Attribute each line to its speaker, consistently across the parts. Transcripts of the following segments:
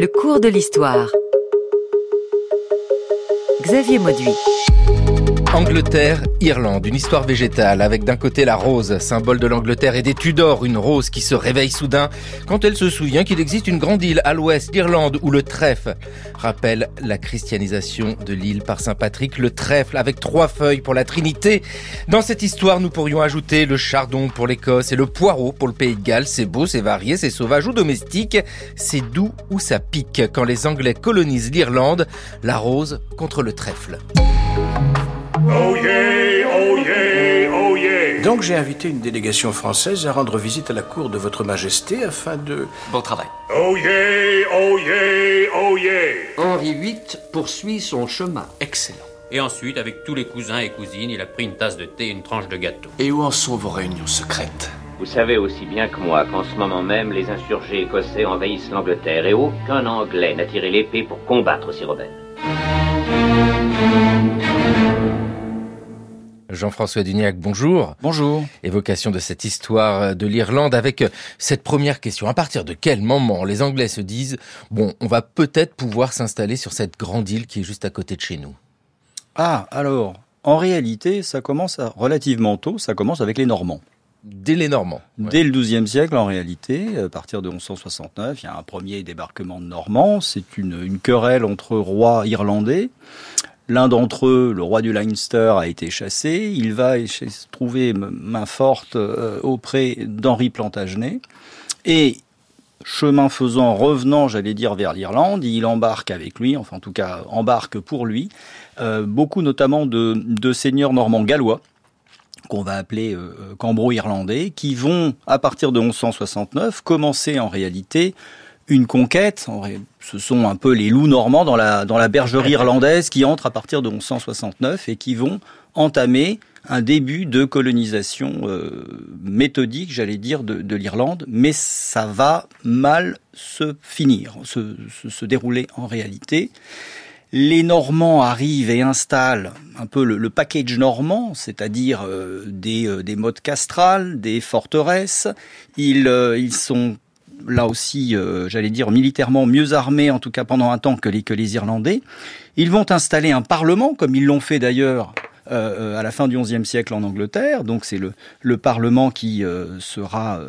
Speaker 1: Le cours de l'histoire. Xavier Mauduit.
Speaker 2: Angleterre, Irlande, une histoire végétale avec d'un côté la rose, symbole de l'Angleterre et des Tudors, une rose qui se réveille soudain quand elle se souvient qu'il existe une grande île à l'ouest d'Irlande où le trèfle rappelle la christianisation de l'île par Saint Patrick, le trèfle avec trois feuilles pour la Trinité. Dans cette histoire, nous pourrions ajouter le chardon pour l'Écosse et le poireau pour le Pays de Galles. C'est beau, c'est varié, c'est sauvage ou domestique, c'est doux ou ça pique quand les Anglais colonisent l'Irlande, la rose contre le trèfle.
Speaker 3: Oh yeah, oh yeah, oh yeah.
Speaker 4: Donc j'ai invité une délégation française à rendre visite à la cour de votre majesté afin de...
Speaker 5: Bon travail.
Speaker 3: Oh yeah, oh yeah, oh yeah.
Speaker 5: Henri VIII poursuit son chemin.
Speaker 4: Excellent.
Speaker 6: Et ensuite, avec tous les cousins et cousines, il a pris une tasse de thé et une tranche de gâteau.
Speaker 4: Et où en sont vos réunions secrètes?
Speaker 7: Vous savez aussi bien que moi qu'en ce moment même, les insurgés écossais envahissent l'Angleterre et aucun Anglais n'a tiré l'épée pour combattre ces rebelles.
Speaker 2: Jean-François Duniac, bonjour.
Speaker 8: Bonjour.
Speaker 2: Évocation de cette histoire de l'Irlande avec cette première question. À partir de quel moment les Anglais se disent, bon, on va peut-être pouvoir s'installer sur cette grande île qui est juste à côté de chez nous?
Speaker 8: Ah, alors, en réalité, ça commence à, relativement tôt, ça commence avec les Normands.
Speaker 2: Dès les Normands.
Speaker 8: Dès le XIIe siècle, en réalité, à partir de 1169, il y a un premier débarquement de Normands. C'est une, une querelle entre rois irlandais. L'un d'entre eux, le roi du Leinster, a été chassé. Il va trouver main forte euh, auprès d'Henri Plantagenet. Et chemin faisant, revenant, j'allais dire, vers l'Irlande, il embarque avec lui, enfin en tout cas embarque pour lui, euh, beaucoup notamment de, de seigneurs normands gallois qu'on va appeler euh, cambro-irlandais, qui vont, à partir de 1169, commencer en réalité une conquête. Ce sont un peu les loups normands dans la, dans la bergerie irlandaise qui entrent à partir de 1169 et qui vont entamer un début de colonisation euh, méthodique, j'allais dire, de, de l'Irlande, mais ça va mal se finir, se, se, dérouler en réalité. Les Normands arrivent et installent un peu le, package normand, c'est-à-dire euh, des, euh, des modes castrales, des forteresses. Ils, ils sont là aussi, euh, j'allais dire, militairement mieux armés, en tout cas pendant un temps, que les, Irlandais. Ils vont installer un parlement, comme ils l'ont fait d'ailleurs euh, à la fin du XIe siècle en Angleterre. Donc c'est le, le Parlement qui euh, sera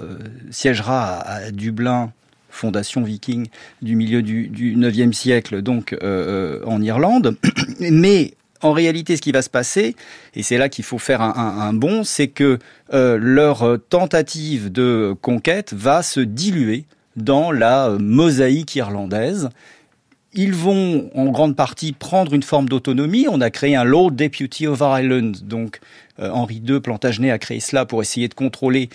Speaker 8: siégera à, à, Dublin, fondation viking du milieu du, du 9e siècle, donc en Irlande. Mais en réalité, ce qui va se passer, et c'est là qu'il faut faire un, un, bond, c'est que euh, leur tentative de conquête va se diluer dans la mosaïque irlandaise. Ils vont en grande partie prendre une forme d'autonomie. On a créé un Lord Deputy of Ireland, donc euh, Henri II Plantagenet a créé cela pour essayer de contrôler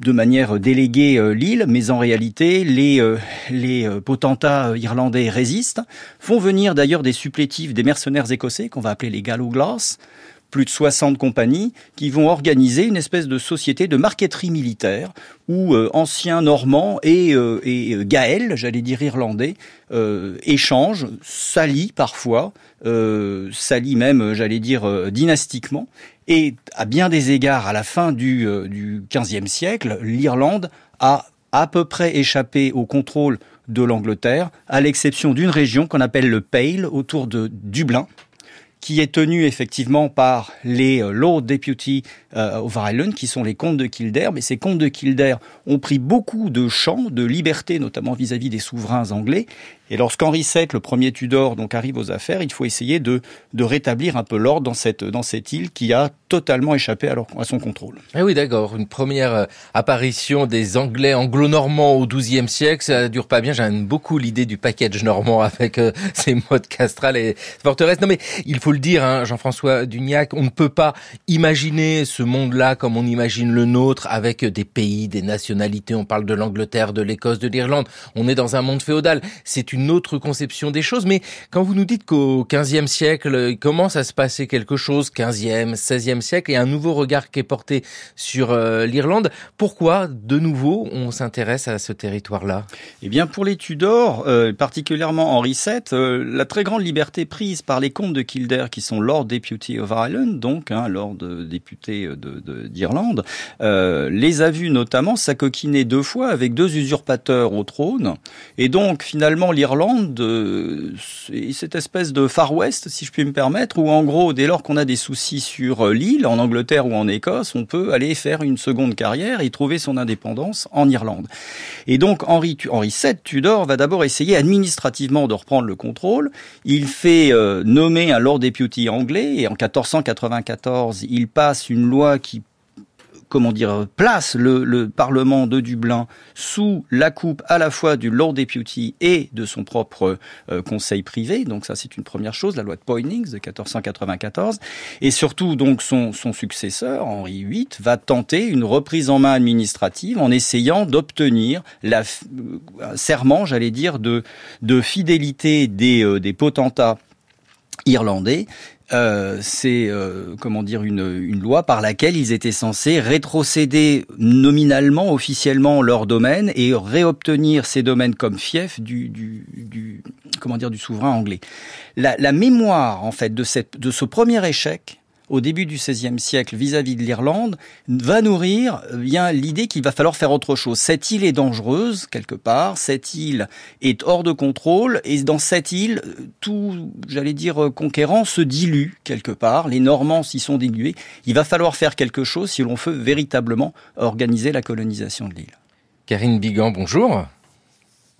Speaker 8: de manière déléguée euh, l'île, mais en réalité, les, euh, les euh, potentats irlandais résistent, font venir d'ailleurs des supplétifs, des mercenaires écossais, qu'on va appeler les Gallowglass, plus de 60 compagnies qui vont organiser une espèce de société de marqueterie militaire où euh, anciens normands et, euh, et Gaël, j'allais dire irlandais, euh, échangent, s'allient parfois, s'allient même, j'allais dire, dynastiquement. Et à bien des égards, à la fin du, du 15e siècle, l'Irlande a à peu près échappé au contrôle de l'Angleterre, à l'exception d'une région qu'on appelle le Pale, autour de Dublin, qui est tenu effectivement par les Lord Deputy euh, of Ireland, qui sont les comtes de Kildare. Mais ces comtes de Kildare ont pris beaucoup de champs, de liberté, notamment vis-à-vis -vis des souverains anglais. Et lorsqu'Henri VII, le premier Tudor, donc arrive aux affaires, il faut essayer de, de rétablir un peu l'ordre dans cette, dans cette île qui a totalement échappé à, leur, à son contrôle.
Speaker 2: Ah oui, d'accord. Une première euh, apparition des Anglais anglo-normands au XIIe siècle, ça dure pas bien. J'aime beaucoup l'idée du package normand avec euh, ces modes castrales et forteresses. Non mais il faut le dire, hein, Jean-François Dugnac, on ne peut pas imaginer ce monde-là comme on imagine le nôtre avec des pays, des nationalités. On parle de l'Angleterre, de l'Écosse, de l'Irlande. On est dans un monde féodal. C'est une autre conception des choses. Mais quand vous nous dites qu'au XVe siècle, il commence à se passer quelque chose, 15e, 16e siècle, et un nouveau regard qui est porté sur euh, l'Irlande, pourquoi, de nouveau, on s'intéresse à ce territoire-là?
Speaker 8: Eh bien, pour les Tudors, euh, particulièrement Henri VII, euh, la très grande liberté prise par les comtes de Kildare qui sont Lord Deputy of Ireland, donc hein, Lord d'Irlande, de, euh, les a vus notamment s'acoquiner deux fois avec deux usurpateurs au trône. Et donc finalement l'Irlande, euh, cette espèce de Far West, si je puis me permettre, où en gros, dès lors qu'on a des soucis sur euh, l'île, en Angleterre ou en Écosse, on peut aller faire une seconde carrière et trouver son indépendance en Irlande. Et donc Henri, VII Tudor va d'abord essayer administrativement de reprendre le contrôle. Il fait euh, nommer un Lord Deputy anglais et en 1494, il passe une loi qui comment dire, place le, Parlement de Dublin sous la coupe à la fois du Lord Deputy et de son propre euh, conseil privé. Donc ça, c'est une première chose, la loi de Poynings de 1494. Et surtout, donc, son, successeur, Henri VIII, va tenter une reprise en main administrative en essayant d'obtenir euh, un serment, j'allais dire, de, de fidélité des, euh, des potentats irlandais euh, c'est euh, comment dire une, une, loi par laquelle ils étaient censés rétrocéder nominalement, officiellement leur domaine et réobtenir ces domaines comme fief du, du, du comment dire du souverain anglais. La, la mémoire en fait de cette de ce premier échec au début du XVIe siècle vis-à-vis de l'Irlande va nourrir euh, bien l'idée qu'il va falloir faire autre chose. Cette île est dangereuse quelque part, cette île est hors de contrôle et dans cette île, euh, tout, j'allais dire, euh, conquérant se dilue quelque part. Les Normands s'y sont dilués. Il va falloir faire quelque chose si l'on veut véritablement organiser la colonisation de l'île.
Speaker 2: Karine Bigan, bonjour.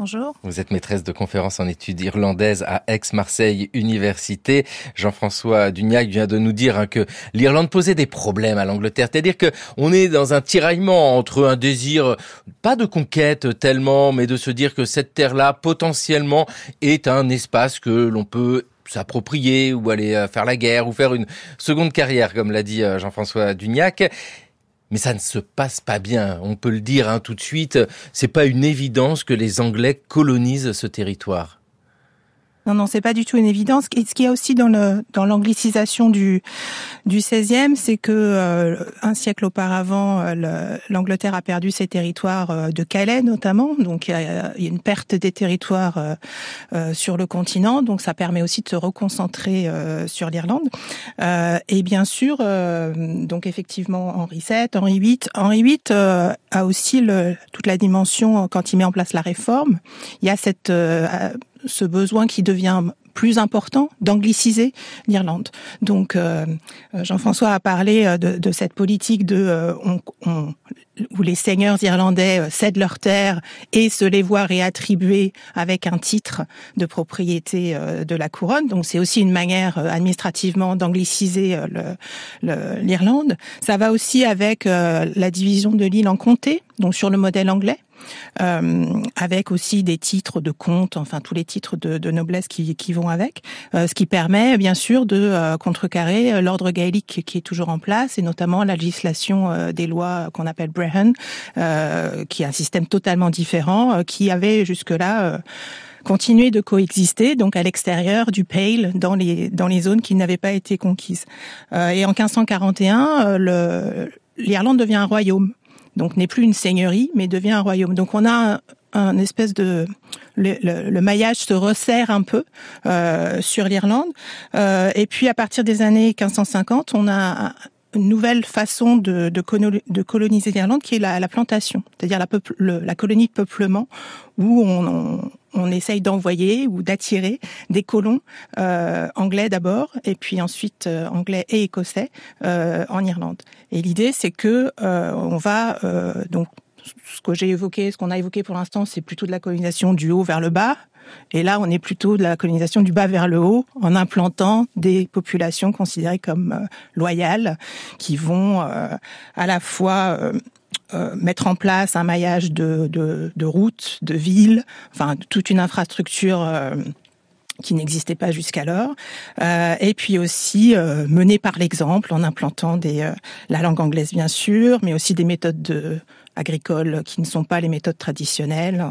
Speaker 9: Bonjour.
Speaker 2: Vous êtes maîtresse de conférences en études irlandaises à Aix-Marseille Université. Jean-François Dugnac vient de nous dire hein, que l'Irlande posait des problèmes à l'Angleterre. C'est-à-dire que on est dans un tiraillement entre un désir, pas de conquête tellement, mais de se dire que cette terre-là, potentiellement, est un espace que l'on peut s'approprier ou aller euh, faire la guerre ou faire une seconde carrière, comme l'a dit euh, Jean-François Dugnac mais ça ne se passe pas bien. On peut le dire hein, tout de suite. C'est pas une évidence que les Anglais colonisent ce territoire.
Speaker 9: Non, non, c'est pas du tout une évidence. Ce qu'il y a aussi dans le dans l'anglicisation du du 16e, c'est que euh, un siècle auparavant, euh, l'Angleterre a perdu ses territoires euh, de Calais notamment. Donc il y a, une perte des territoires sur le continent. Donc ça permet aussi de se reconcentrer sur l'Irlande. et bien sûr, donc effectivement Henri VII, Henri VIII, Henri VIII a aussi le, toute la dimension quand il met en place la réforme. Il y a cette ce besoin qui devient plus important d'angliciser l'Irlande. Donc euh, Jean-François a parlé euh, de, cette politique euh, où les seigneurs irlandais cèdent leurs terres et se les voient réattribuer avec un titre de propriété de la couronne. Donc c'est aussi une manière administrativement d'angliciser l'Irlande. Ça va aussi avec la division de l'île en comtés, donc sur le modèle anglais. Euh, avec aussi des titres de comte, enfin tous les titres de, de noblesse qui, qui, vont avec, euh, ce qui permet bien sûr de euh, contrecarrer l'ordre gaélique qui est toujours en place et notamment la législation des lois qu'on appelle Brehon, qui est un système totalement différent, qui avait jusque-là continué de coexister donc à l'extérieur du Pale dans les dans les zones qui n'avaient pas été conquises. et en 1541, l'Irlande devient un royaume donc n'est plus une seigneurie, mais devient un royaume. Donc on a un, espèce de le, maillage se resserre un peu euh, sur l'Irlande. Euh, et puis à partir des années 1550, on a une nouvelle façon de, de, coloniser l'Irlande qui est la, plantation, c'est-à-dire la, la colonie de peuplement où on, on essaye d'envoyer ou d'attirer des colons euh, anglais d'abord et puis ensuite euh, anglais et écossais euh, en Irlande. Et l'idée c'est que on va donc ce que j'ai évoqué, ce qu'on a évoqué pour l'instant, c'est plutôt de la colonisation du haut vers le bas. Et là, on est plutôt de la colonisation du bas vers le haut, en implantant des populations considérées comme loyales, qui vont à la fois euh, mettre en place un maillage de, routes, de villes, enfin toute une infrastructure euh, qui n'existait pas jusqu'alors, euh, et puis aussi euh, mener par l'exemple en implantant la langue anglaise bien sûr, mais aussi des méthodes de, agricoles qui ne sont pas les méthodes traditionnelles,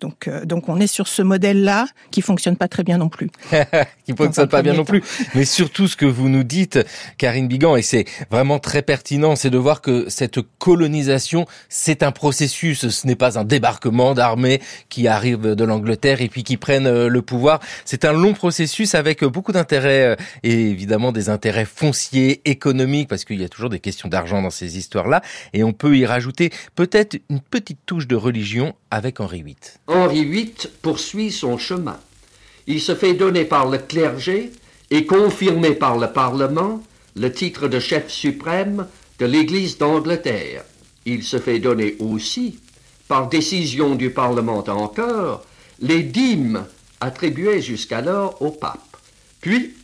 Speaker 9: Donc, euh, donc on est sur ce modèle-là qui fonctionne pas très bien non plus.
Speaker 2: qui fonctionne pas bien non plus. Mais surtout, ce que vous nous dites, Karine Bigan, et c'est vraiment très pertinent, c'est de voir que cette colonisation, c'est un processus. Ce n'est pas un débarquement d'armées qui arrive de l'Angleterre et puis qui prennent euh, le pouvoir. C'est un long processus avec beaucoup d'intérêts euh, et évidemment des intérêts fonciers, économiques, parce qu'il y a toujours des questions d'argent dans ces histoires-là. Et on peut y rajouter peut-être une petite touche de religion avec Henri VIII.
Speaker 5: Henri VIII poursuit son chemin. Il se fait donner par le clergé et confirmer par le Parlement le titre de chef suprême de l'Église d'Angleterre. Il se fait donner aussi, par décision du Parlement encore, les dîmes attribuées jusqu'alors au pape. Puis,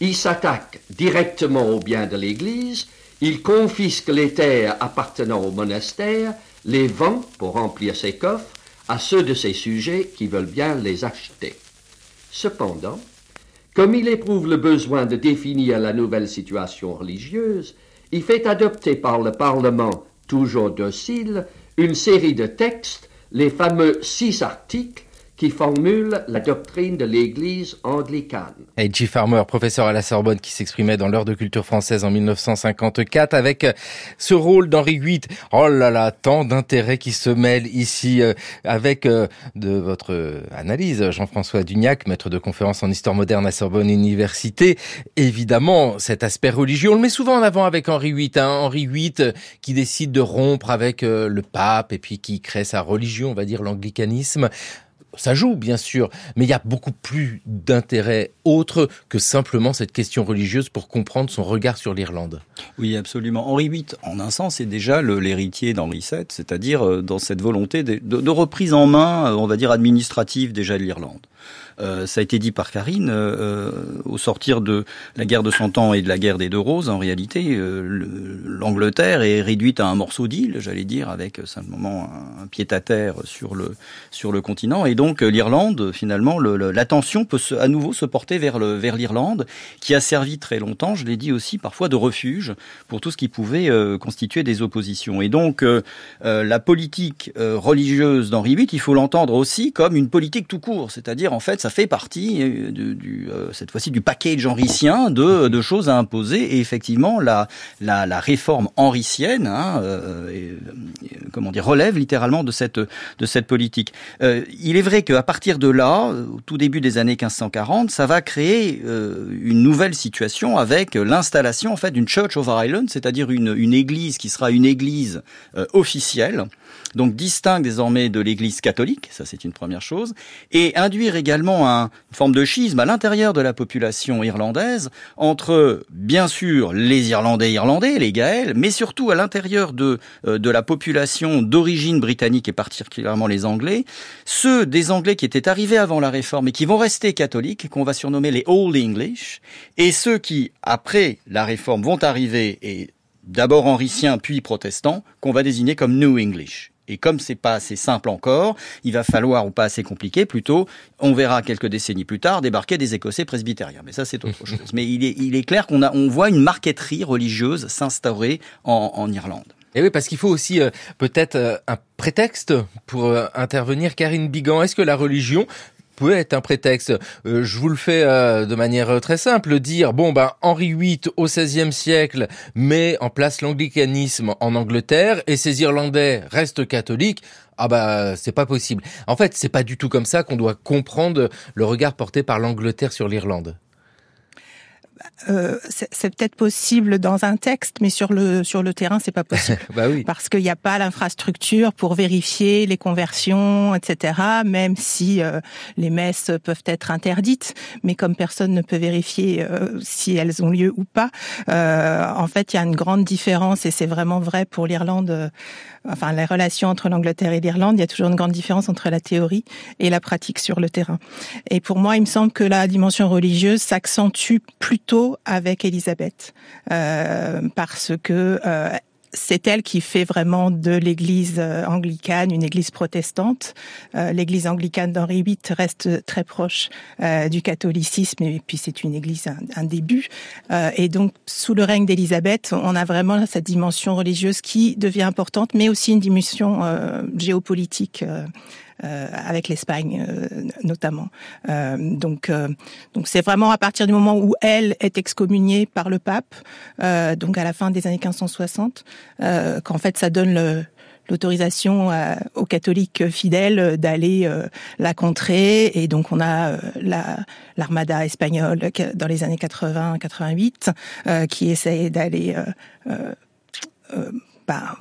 Speaker 5: il s'attaque directement aux biens de l'Église, il confisque les terres appartenant au monastère, les vend pour remplir ses coffres à ceux de ses sujets qui veulent bien les acheter. Cependant, comme il éprouve le besoin de définir la nouvelle situation religieuse, il fait adopter par le Parlement, toujours docile, une série de textes, les fameux six articles, qui formule la doctrine de l'Église anglicane.
Speaker 2: A.G. Farmer, professeur à la Sorbonne, qui s'exprimait dans l'heure de culture française en 1954 avec euh, ce rôle d'Henri VIII. Oh là là, tant d'intérêts qui se mêlent ici euh, avec euh, de votre analyse, Jean-François Dugnac, maître de conférence en histoire moderne à Sorbonne Université. Évidemment, cet aspect religieux, on le met souvent en avant avec Henri VIII. Hein. Henri VIII qui décide de rompre avec le pape et puis qui crée sa religion, on va dire l'anglicanisme ça joue bien sûr, mais il y a beaucoup plus d'intérêt autre que simplement cette question religieuse pour comprendre son regard sur l'Irlande.
Speaker 8: Oui, absolument. Henri VIII, en un sens, est déjà l'héritier d'Henri VII, c'est-à-dire euh, dans cette volonté de, de, reprise en main, euh, on va dire administrative déjà de l'Irlande. Euh, ça a été dit par Karine, euh, euh, au sortir de la guerre de Cent Ans et de la guerre des Deux Roses, en réalité, l'Angleterre est réduite à un morceau d'île, j'allais dire, avec simplement un, pied-à-terre sur le, sur le continent. Et donc l'Irlande, finalement, l'attention peut à nouveau se porter vers l'Irlande, vers qui a servi très longtemps, je l'ai dit aussi, parfois de refuge pour tout ce qui pouvait constituer des oppositions. Et donc la politique religieuse d'Henri VIII, il faut l'entendre aussi comme une politique tout court, c'est-à-dire en fait ça fait partie euh, du, euh, cette fois-ci du package henricien de, de, choses à imposer et effectivement la, la, la réforme henricienne hein, euh, comment dire relève littéralement de cette de cette politique. il est vrai qu'à partir de là, au tout début des années 1540, ça va créer une nouvelle situation avec l'installation en fait d'une Church of Ireland, c'est-à-dire une, une église qui sera une église officielle donc distingue désormais de l'Église catholique, ça c'est une première chose, et induire également un, une forme de schisme à l'intérieur de la population irlandaise entre, bien sûr, les Irlandais irlandais, les Gaëls, mais surtout à l'intérieur de, euh, de la population d'origine britannique et particulièrement les Anglais, ceux des Anglais qui étaient arrivés avant la Réforme et qui vont rester catholiques, qu'on va surnommer les Old English, et ceux qui, après la Réforme, vont arriver et d'abord henriciens puis protestants, qu'on va désigner comme New English. Et comme c'est pas assez simple encore, il va falloir, ou pas assez compliqué plutôt, on verra quelques décennies plus tard débarquer des Écossais presbytériens. Mais ça, c'est autre chose. Mais il est, il est clair qu'on a, on voit une marqueterie religieuse s'instaurer en, en Irlande.
Speaker 2: Et oui, parce qu'il faut aussi euh, peut-être euh, un prétexte pour euh, intervenir. Karine Bigan, est-ce que la religion peut être un prétexte. Euh, je vous le fais euh, de manière euh, très simple, dire bon ben Henri VIII au XVIe siècle met en place l'anglicanisme en Angleterre et ces Irlandais restent catholiques. Ah bah c'est pas possible. En fait, c'est pas du tout comme ça qu'on doit comprendre le regard porté par l'Angleterre sur l'Irlande.
Speaker 9: Euh, c'est peut-être possible dans un texte, mais sur le sur le terrain, c'est pas possible.
Speaker 2: bah oui.
Speaker 9: Parce qu'il n'y a pas l'infrastructure pour vérifier les conversions, etc. Même si euh, les messes peuvent être interdites, mais comme personne ne peut vérifier euh, si elles ont lieu ou pas, en fait, il y a une grande différence et c'est vraiment vrai pour l'Irlande. enfin, les relations entre l'Angleterre et l'Irlande, il y a toujours une grande différence entre la théorie et la pratique sur le terrain. Et pour moi, il me semble que la dimension religieuse s'accentue plutôt avec Elisabeth euh, parce que euh, c'est elle qui fait vraiment de l'Église euh, anglicane une Église protestante. L'Église anglicane d'Henri VIII reste très proche du catholicisme et puis c'est une Église un, début. et donc sous le règne d'Élisabeth, on a vraiment cette dimension religieuse qui devient importante, mais aussi une dimension géopolitique avec l'Espagne notamment. donc, donc c'est vraiment à partir du moment où elle est excommuniée par le pape, donc à la fin des années 1560, qu'en fait ça donne le, l'autorisation aux catholiques fidèles d'aller la contrer et donc on a la l'armada espagnole dans les années 80-88 qui essaye d'aller bah,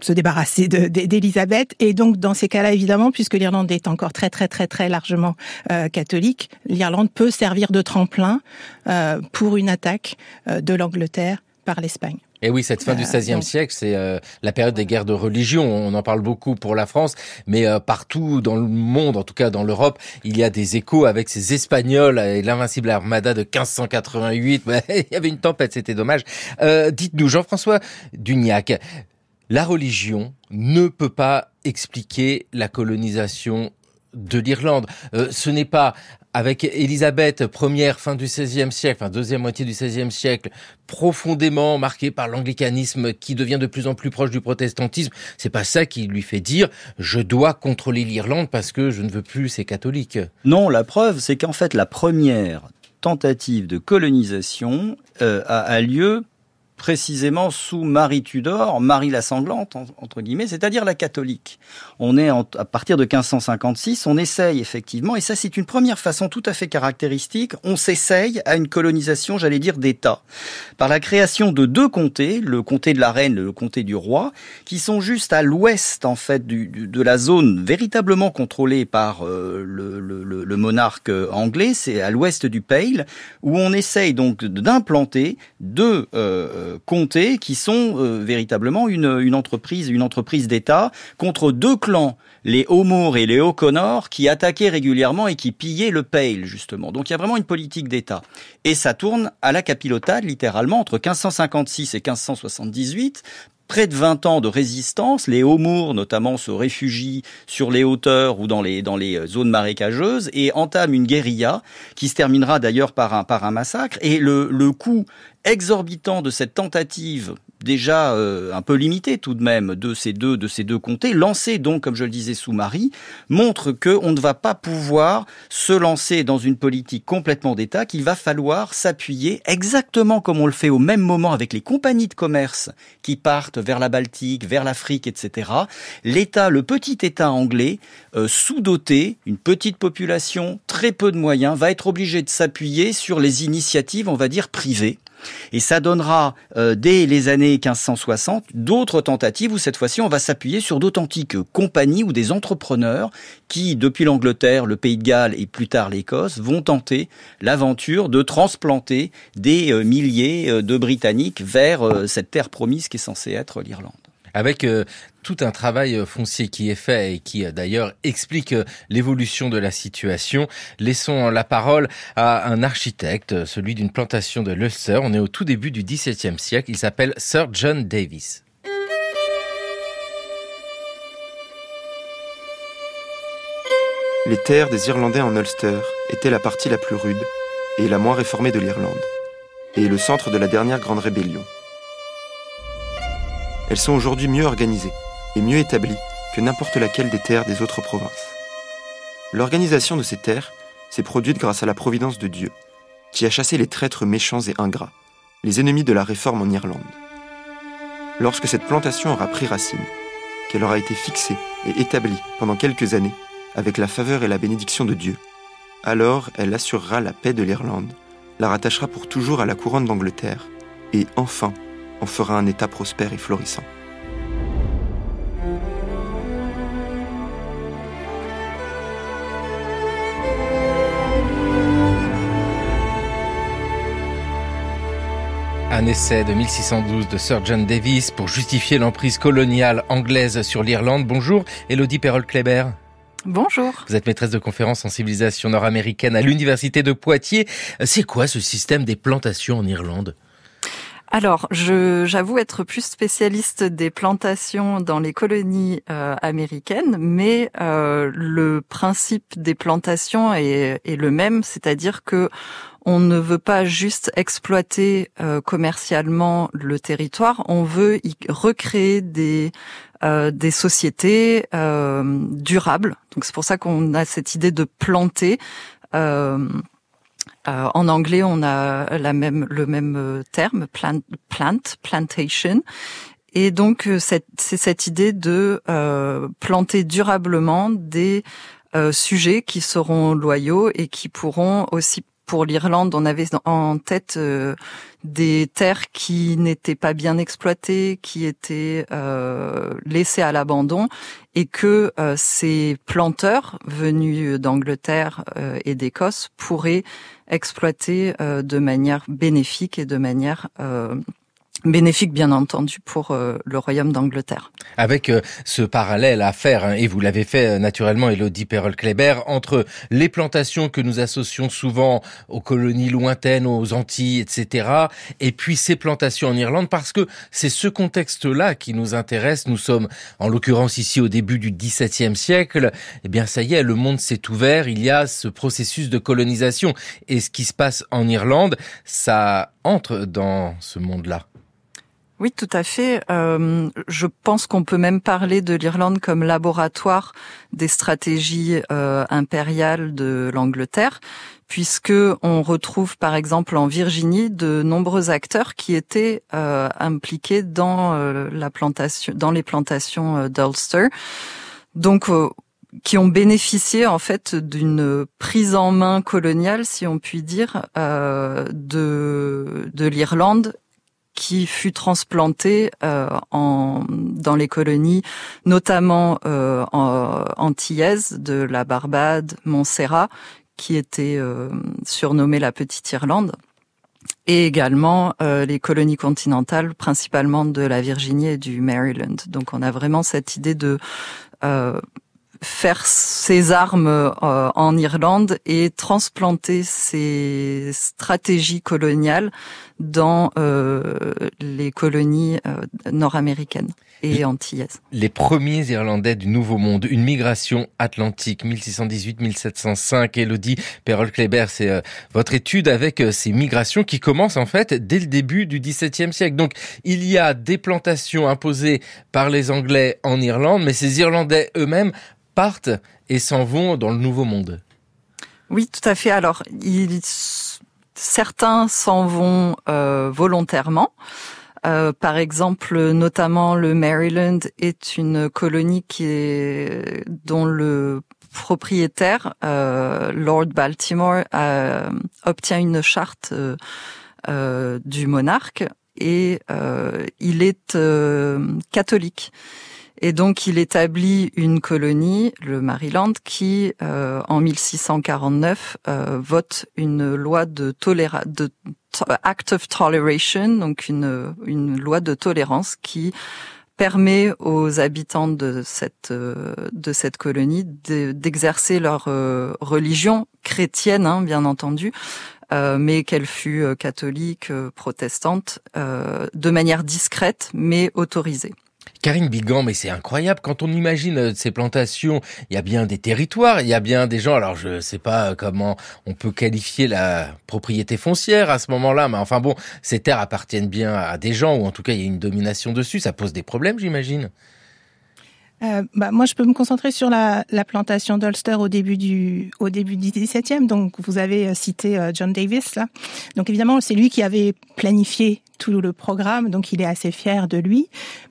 Speaker 9: se débarrasser d'Élisabeth. Et donc, dans ces cas-là, évidemment, puisque l'Irlande est encore très, très, très, très largement euh, catholique, l'Irlande peut servir de tremplin euh, pour une attaque euh, de l'Angleterre par l'Espagne.
Speaker 2: Et oui, cette fin du XVIe siècle, c'est la période des guerres de religion. On en parle beaucoup pour la France, mais partout dans le monde, en tout cas dans l'Europe, il y a des échos avec ces Espagnols et l'invincible armada de 1588. il y avait une tempête, c'était dommage. Dites-nous, Jean-François Dugnac, la religion ne peut pas expliquer la colonisation de l'Irlande. Euh, ce n'est pas avec Élisabeth, première fin du XVIe siècle, enfin deuxième moitié du XVIe siècle, profondément marquée par l'anglicanisme qui devient de plus en plus proche du protestantisme, c'est pas ça qui lui fait dire je dois contrôler l'Irlande parce que je ne veux plus ces catholiques.
Speaker 8: Non, la preuve, c'est qu'en fait la première tentative de colonisation euh, a, a lieu précisément sous Marie Tudor, Marie la sanglante, entre guillemets, c'est-à-dire la catholique. On est à partir de 1556, on essaye effectivement, et ça c'est une première façon tout à fait caractéristique, on s'essaye à une colonisation, j'allais dire, d'État, par la création de deux comtés, le comté de la reine et le comté du roi, qui sont juste à l'ouest en fait du, de la zone véritablement contrôlée par euh, le, le, le, monarque anglais, c'est à l'ouest du Pale, où on essaye donc d'implanter deux euh, qui sont euh, véritablement une, une entreprise, une entreprise d'État contre deux clans les O'Moore et les O'Connor qui attaquaient régulièrement et qui pillaient le Pale, justement. Donc il y a vraiment une politique d'État. Et ça tourne à la capilotade, littéralement, entre 1556 et 1578, près de 20 ans de résistance. Les O'Moore, notamment, se réfugient sur les hauteurs ou dans les, dans les zones marécageuses et entament une guérilla qui se terminera d'ailleurs par un, par un massacre. Et le, le coup exorbitant de cette tentative déjà euh, un peu limité tout de même de ces deux de ces deux comtés, lancé donc comme je le disais sous Marie, montre que on ne va pas pouvoir se lancer dans une politique complètement d'État, qu'il va falloir s'appuyer exactement comme on le fait au même moment avec les compagnies de commerce qui partent vers la Baltique, vers l'Afrique, etc. L'État, le petit État anglais, euh, sous-doté, une petite population, très peu de moyens, va être obligé de s'appuyer sur les initiatives, on va dire privées et ça donnera, euh, dès les années 1560, d'autres tentatives où cette fois-ci on va s'appuyer sur d'authentiques compagnies ou des entrepreneurs qui, depuis l'Angleterre, le Pays de Galles et plus tard l'Écosse, vont tenter l'aventure de transplanter des euh, milliers euh, de Britanniques vers cette terre promise qui est censée être l'Irlande
Speaker 2: avec euh, tout un travail euh, foncier qui est fait et qui euh, d'ailleurs explique l'évolution de la situation. Laissons la parole à un architecte, celui d'une plantation de l'Ulster. On est au tout début du XVIIe siècle. Il s'appelle Sir John Davis.
Speaker 10: Les terres des Irlandais en Ulster étaient la partie la plus rude et la moins réformée de l'Irlande, et le centre de la dernière grande rébellion. Elles sont aujourd'hui mieux organisées et mieux établies que n'importe laquelle des terres des autres provinces. L'organisation de ces terres s'est produite grâce à la providence de Dieu, qui a chassé les traîtres méchants et ingrats, les ennemis de la réforme en Irlande. Lorsque cette plantation aura pris racine, qu'elle aura été fixée et établie pendant quelques années avec la faveur et la bénédiction de Dieu, alors elle assurera la paix de l'Irlande, la rattachera pour toujours à la couronne d'Angleterre, et enfin on fera un État prospère et florissant.
Speaker 2: Un essai de 1612 de Sir John Davis pour justifier l'emprise coloniale anglaise sur l'Irlande. Bonjour, Elodie Perrol-Kléber.
Speaker 11: Bonjour.
Speaker 2: Vous êtes maîtresse de conférence en civilisation nord-américaine à l'université de Poitiers. C'est quoi ce système des plantations en Irlande?
Speaker 11: Alors, j'avoue être plus spécialiste des plantations dans les colonies euh, américaines, mais euh, le principe des plantations est, est le même, c'est-à-dire que on ne veut pas juste exploiter euh, commercialement le territoire, on veut y recréer des euh, des sociétés euh, durables. Donc c'est pour ça qu'on a cette idée de planter. Euh, en anglais, on a la même, le même euh, terme, plant, plant plantation. Et donc, euh, c'est cette idée de planter durablement des sujets qui seront loyaux et qui pourront aussi pour l'Irlande, on avait en tête euh, des terres qui n'étaient pas bien exploitées, qui étaient euh, laissées à l'abandon, et que euh, ces planteurs venus d'Angleterre et d'Écosse pourraient exploiter de manière bénéfique et de manière bénéfique bien entendu pour euh, le royaume d'Angleterre.
Speaker 2: Avec euh, ce parallèle à faire, hein, et vous l'avez fait euh, naturellement, Elodie Perrol-Kléber, entre les plantations que nous associons souvent aux colonies lointaines, aux Antilles, etc., et puis ces plantations en Irlande, parce que c'est ce contexte-là qui nous intéresse. Nous sommes, en l'occurrence ici au début du XVIIe siècle, eh bien ça y est, le monde s'est ouvert, il y a ce processus de colonisation, et ce qui se passe en Irlande, ça entre dans ce monde-là.
Speaker 11: Oui, tout à fait. Euh, je pense qu'on peut même parler de l'Irlande comme laboratoire des stratégies euh, impériales de l'Angleterre, puisque on retrouve par exemple en Virginie de nombreux acteurs qui étaient euh, impliqués dans la plantation, dans les plantations d'Ulster. Donc qui ont bénéficié en fait d'une prise en main coloniale, si on peut dire, de de l'Irlande qui fut transplanté euh, en, dans les colonies, notamment euh, en, antillaises de la Barbade, Montserrat, qui était euh, surnommée la Petite Irlande, et également euh, les colonies continentales, principalement de la Virginie et du Maryland. Donc on a vraiment cette idée de euh, faire ses armes euh, en Irlande et transplanter ses stratégies coloniales dans euh, les colonies euh, nord-américaines et antillaises.
Speaker 2: Les premiers Irlandais du Nouveau Monde, une migration atlantique, 1618-1705. Elodie Perrol-Kléber, c'est votre étude avec ces migrations qui commencent en fait dès le début du XVIIe siècle. Donc il y a des plantations imposées par les Anglais en Irlande, mais ces Irlandais eux-mêmes partent et s'en vont dans le nouveau monde.
Speaker 11: Oui, tout à fait. Alors, certains s'en vont euh, volontairement. Euh, par exemple, notamment le Maryland est une colonie qui dont le propriétaire, euh, Lord Baltimore, obtient une charte du monarque et il est catholique. Et donc il établit une colonie, le Maryland, qui euh, en 1649 euh, vote une loi de toléra de Act of Toleration, donc une, une loi de tolérance qui permet aux habitants de cette euh, de cette colonie d'exercer leur religion chrétienne, hein, bien entendu, mais qu'elle fût catholique, protestante, de manière discrète mais autorisée.
Speaker 2: Karine Bigan, mais c'est incroyable. Quand on imagine euh, ces plantations, il y a bien des territoires, il y a bien des gens. Alors, je sais pas comment on peut qualifier la propriété foncière à ce moment-là, mais enfin bon, ces terres appartiennent bien à des gens, ou en tout cas, il y a une domination dessus. Ça pose des problèmes, j'imagine.
Speaker 9: Euh, bah, moi, je peux me concentrer sur la, la plantation d'Ulster au début du au début du 17e. Donc, vous avez euh, cité John Davis là. Donc, évidemment, c'est lui qui avait planifié tout le programme, donc il est assez fier de lui.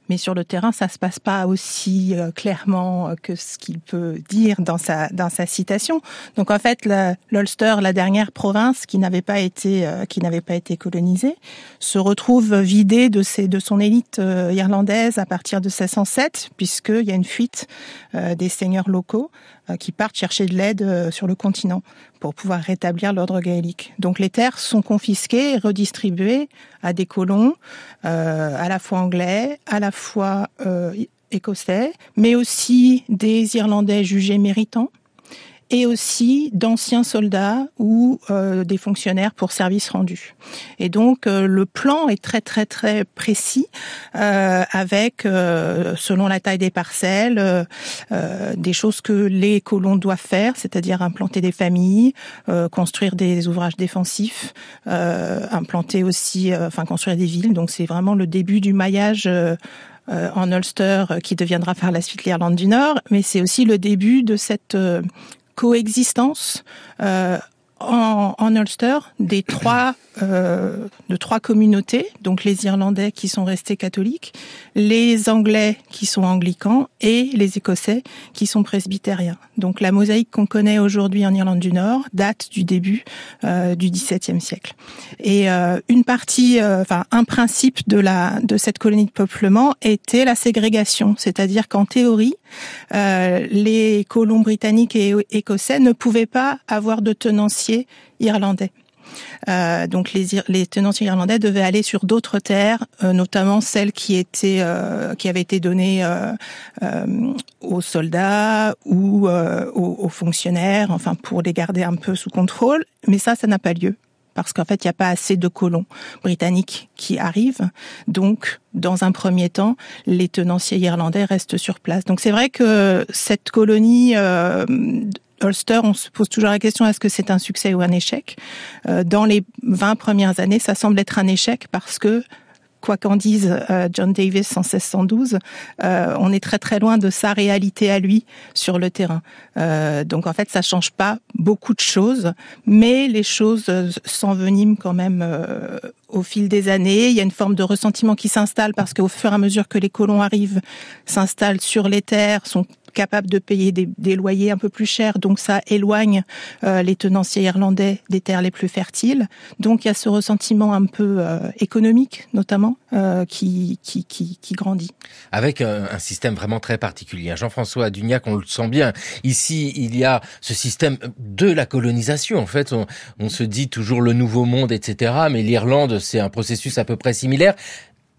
Speaker 9: Mais sur le terrain, ça se passe pas aussi euh, clairement que ce qu'il peut dire dans sa dans sa citation. Donc en fait, l'Ulster, la dernière province qui n'avait pas été euh, qui n'avait pas été colonisée, se retrouve vidée de ses de son élite euh, irlandaise à partir de 1607, puisqu'il y a une fuite des seigneurs locaux qui partent chercher de l'aide sur le continent pour pouvoir rétablir l'ordre gaélique. Donc les terres sont confisquées et redistribuées à des colons, euh, à la fois anglais, à la fois euh, écossais, mais aussi des Irlandais jugés méritants et aussi d'anciens soldats ou euh, des fonctionnaires pour service rendu. Et donc euh, le plan est très très très précis euh, avec, selon la taille des parcelles, des choses que les colons doivent faire, c'est-à-dire implanter des familles, construire des ouvrages défensifs, implanter aussi, enfin construire des villes. Donc c'est vraiment le début du maillage en Ulster qui deviendra par la suite l'Irlande du Nord, mais c'est aussi le début de cette coexistence euh, en, en, Ulster des trois euh, de trois communautés, donc les Irlandais qui sont restés catholiques, les Anglais qui sont anglicans et les Écossais qui sont presbytériens. Donc la mosaïque qu'on connaît aujourd'hui en Irlande du Nord date du début euh, du XVIIe siècle. Et euh, une partie, euh, enfin un principe de la de cette colonie de peuplement était la ségrégation, c'est-à-dire qu'en théorie, euh, les colons britanniques et écossais ne pouvaient pas avoir de tenanciers irlandais. Euh, donc les, tenanciers irlandais devaient aller sur d'autres terres, euh, notamment celles qui étaient euh, qui avaient été données aux soldats ou aux, aux, fonctionnaires, enfin pour les garder un peu sous contrôle. Mais ça, ça n'a pas lieu parce qu'en fait, il n'y a pas assez de colons britanniques qui arrivent. Donc, dans un premier temps, les tenanciers irlandais restent sur place. Donc, c'est vrai que cette colonie Ulster, on se pose toujours la question est-ce que c'est un succès ou un échec? Euh, Dans les 20 premières années, ça semble être un échec parce que quoi qu'en dise euh, John Davis en 1612, euh, on est très très loin de sa réalité à lui sur le terrain. donc en fait, ça change pas beaucoup de choses, mais les choses s'enveniment quand même au fil des années. Il y a une forme de ressentiment qui s'installe parce qu'au fur et à mesure que les colons arrivent, s'installent sur les terres, sont capables de payer des, loyers un peu plus chers, donc ça éloigne euh, les tenanciers irlandais des terres les plus fertiles. Donc il y a ce ressentiment un peu euh, économique, notamment, euh, qui, qui, qui, qui, grandit.
Speaker 2: Avec un, système vraiment très particulier. Jean-François Dugnac, on le sent bien. Ici, il y a ce système de la colonisation. En fait, on, on se dit toujours le nouveau monde, etc. Mais l'Irlande, c'est un processus à peu près similaire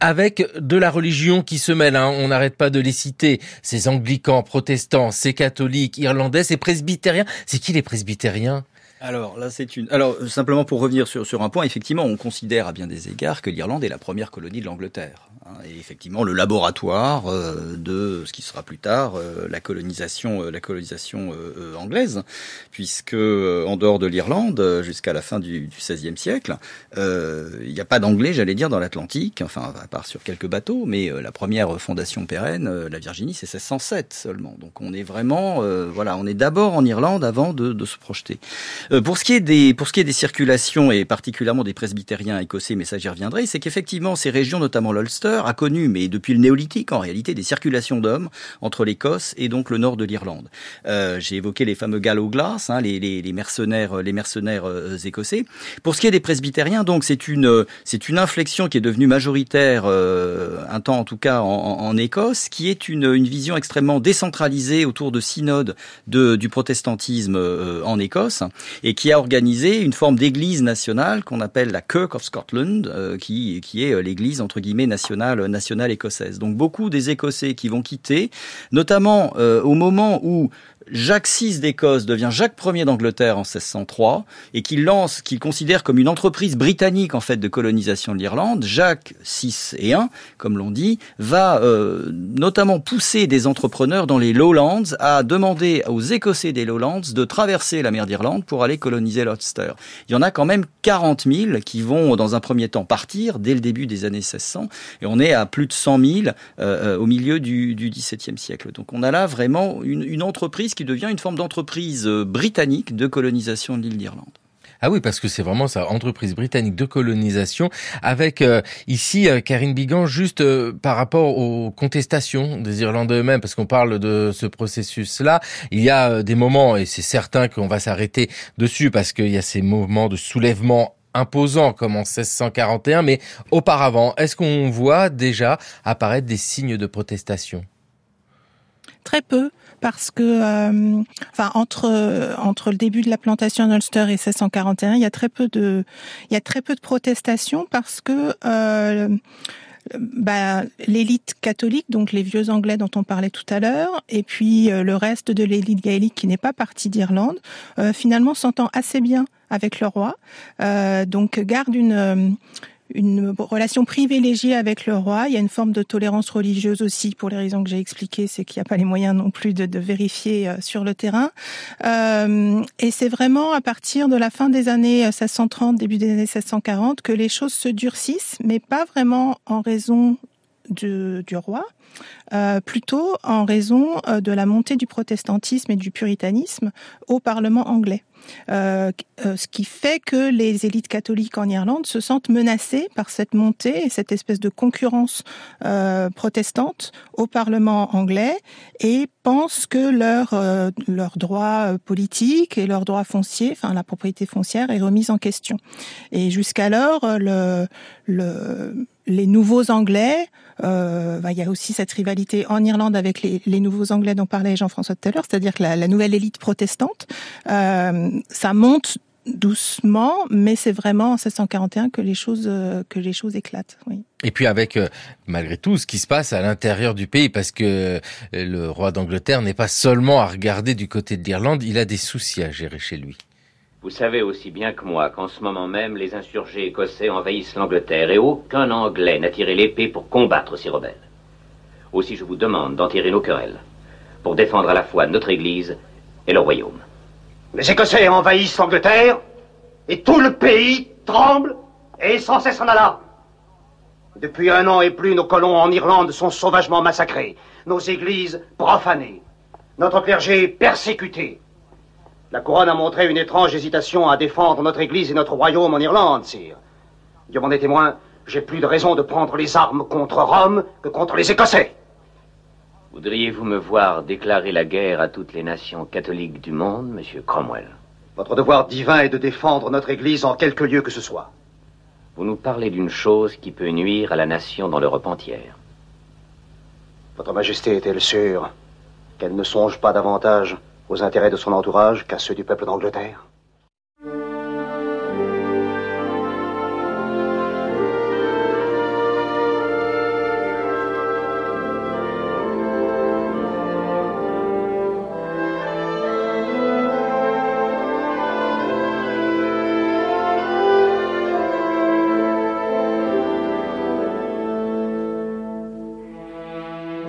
Speaker 2: avec de la religion qui se mêle. Hein. On n'arrête pas de les citer. Ces anglicans, protestants, ces catholiques, irlandais, ces presbytériens. C'est qui les presbytériens?
Speaker 8: Alors là, c'est une. Alors simplement pour revenir sur, sur un point, effectivement, on considère à bien des égards que l'Irlande est la première colonie de l'Angleterre. Hein, et effectivement, le laboratoire euh, de ce qui sera plus tard euh, la colonisation, euh, la colonisation anglaise, puisque en dehors de l'Irlande, jusqu'à la fin du, XVIe siècle, il n'y a pas d'anglais, j'allais dire, dans l'Atlantique, enfin à part sur quelques bateaux, mais la première fondation pérenne, la Virginie, c'est 1607 seulement. Donc on est vraiment, voilà, on est d'abord en Irlande avant de, de se projeter. Pour ce qui est des, pour ce qui est des circulations et particulièrement des presbytériens écossais, mais ça j'y reviendrai, c'est qu'effectivement ces régions, notamment l'Ulster a connu, mais depuis le néolithique en réalité, des circulations d'hommes entre l'Écosse et donc le nord de l'Irlande. Euh, J'ai évoqué les fameux Gallo-Glass, hein, les, les, les, mercenaires, les mercenaires euh, écossais. Pour ce qui est des presbytériens, donc c'est une c'est une inflexion qui est devenue majoritaire euh, un temps en tout cas en, en, Écosse, qui est une, une vision extrêmement décentralisée autour de synode de, du protestantisme euh, en Écosse et qui a organisé une forme d'église nationale qu'on appelle la Kirk of Scotland, euh, qui qui est l'église entre guillemets nationale nationale écossaise. Donc beaucoup des Écossais qui vont quitter, notamment euh, au moment où Jacques VI d'Écosse devient Jacques Ier d'Angleterre en 1603 et qu'il lance, qu'il considère comme une entreprise britannique en fait de colonisation de l'Irlande. Jacques VI et I, comme l'on dit, va euh, notamment pousser des entrepreneurs dans les Lowlands à demander aux Écossais des Lowlands de traverser la mer d'Irlande pour aller coloniser l'Ulster. Il y en a quand même 40 000 qui vont dans un premier temps partir dès le début des années 1600 et on est à plus de 100 000 euh, euh, au milieu du, du XVIIe siècle. Donc on a là vraiment une, entreprise qui devient une forme d'entreprise euh, britannique de colonisation de l'île d'Irlande.
Speaker 2: Ah oui, parce que c'est vraiment ça, entreprise britannique de colonisation, avec euh, ici euh, Karine Bigan, juste par rapport aux contestations des Irlandais eux-mêmes, parce qu'on parle de ce processus-là, il y a des moments, et c'est certain qu'on va s'arrêter dessus, parce qu'il y a ces moments de soulèvement imposants comme en 1641, mais auparavant, est-ce qu'on voit déjà apparaître des signes de protestation?
Speaker 9: Très peu parce que, euh, enfin, entre entre le début de la plantation en Ulster et 1641, il y a très peu de, il y a très peu de protestations parce que euh, bah, l'élite catholique, donc les vieux Anglais dont on parlait tout à l'heure, et puis le reste de l'élite gaélique qui n'est pas partie d'Irlande, finalement s'entend assez bien avec le roi, donc garde une une relation privilégiée avec le roi. Il y a une forme de tolérance religieuse aussi, pour les raisons que j'ai expliquées, c'est qu'il n'y a pas les moyens non plus de, de vérifier euh, sur le terrain. Euh, et c'est vraiment à partir de la fin des années 1630, début des années 1640, que les choses se durcissent, mais pas vraiment en raison du roi, euh, plutôt en raison euh, de la montée du protestantisme et du puritanisme au Parlement anglais. Euh, euh, ce qui fait que les élites catholiques en Irlande se sentent menacées par cette montée et cette espèce de concurrence euh, protestante au Parlement anglais et pensent que leur leur droit politique et leur droit foncier, enfin la propriété foncière, est remise en question. Et jusqu'alors, le, le les nouveaux Anglais, euh, bah, il y a aussi cette rivalité en Irlande avec les, les nouveaux Anglais dont parlait Jean-François tout à l'heure, c'est-à-dire que la, la, nouvelle élite protestante, euh, ça monte doucement, mais c'est vraiment en 1641 que les choses euh, que les choses éclatent. Oui.
Speaker 2: Et puis avec euh, malgré tout ce qui se passe à l'intérieur du pays, parce que euh, le roi d'Angleterre n'est pas seulement à regarder du côté de l'Irlande, il a des soucis à gérer chez lui.
Speaker 7: Vous savez aussi bien que moi qu'en ce moment même, les insurgés écossais envahissent l'Angleterre et aucun Anglais n'a tiré l'épée pour combattre ces rebelles. Aussi, je vous demande d'en tirer nos querelles, pour défendre à la fois notre Église et le royaume.
Speaker 12: Les Écossais envahissent l'Angleterre et tout le pays tremble et est sans cesse en alarme. Depuis un an et plus, nos colons en Irlande sont sauvagement massacrés, nos églises profanées, notre clergé persécuté, la couronne a montré une étrange hésitation à défendre notre Église et notre royaume en Irlande, sire. Dieu m'en est témoin, j'ai plus de raison de prendre les armes contre Rome que contre les Écossais.
Speaker 7: Voudriez-vous me voir déclarer la guerre à toutes les nations catholiques du monde, monsieur Cromwell?
Speaker 12: Votre devoir divin est de défendre notre Église en quelque lieu que ce soit.
Speaker 7: Vous nous parlez d'une chose qui peut nuire à la nation dans l'Europe entière.
Speaker 12: Votre Majesté est-elle sûre qu'elle ne songe pas davantage aux intérêts de son entourage qu'à ceux du peuple d'Angleterre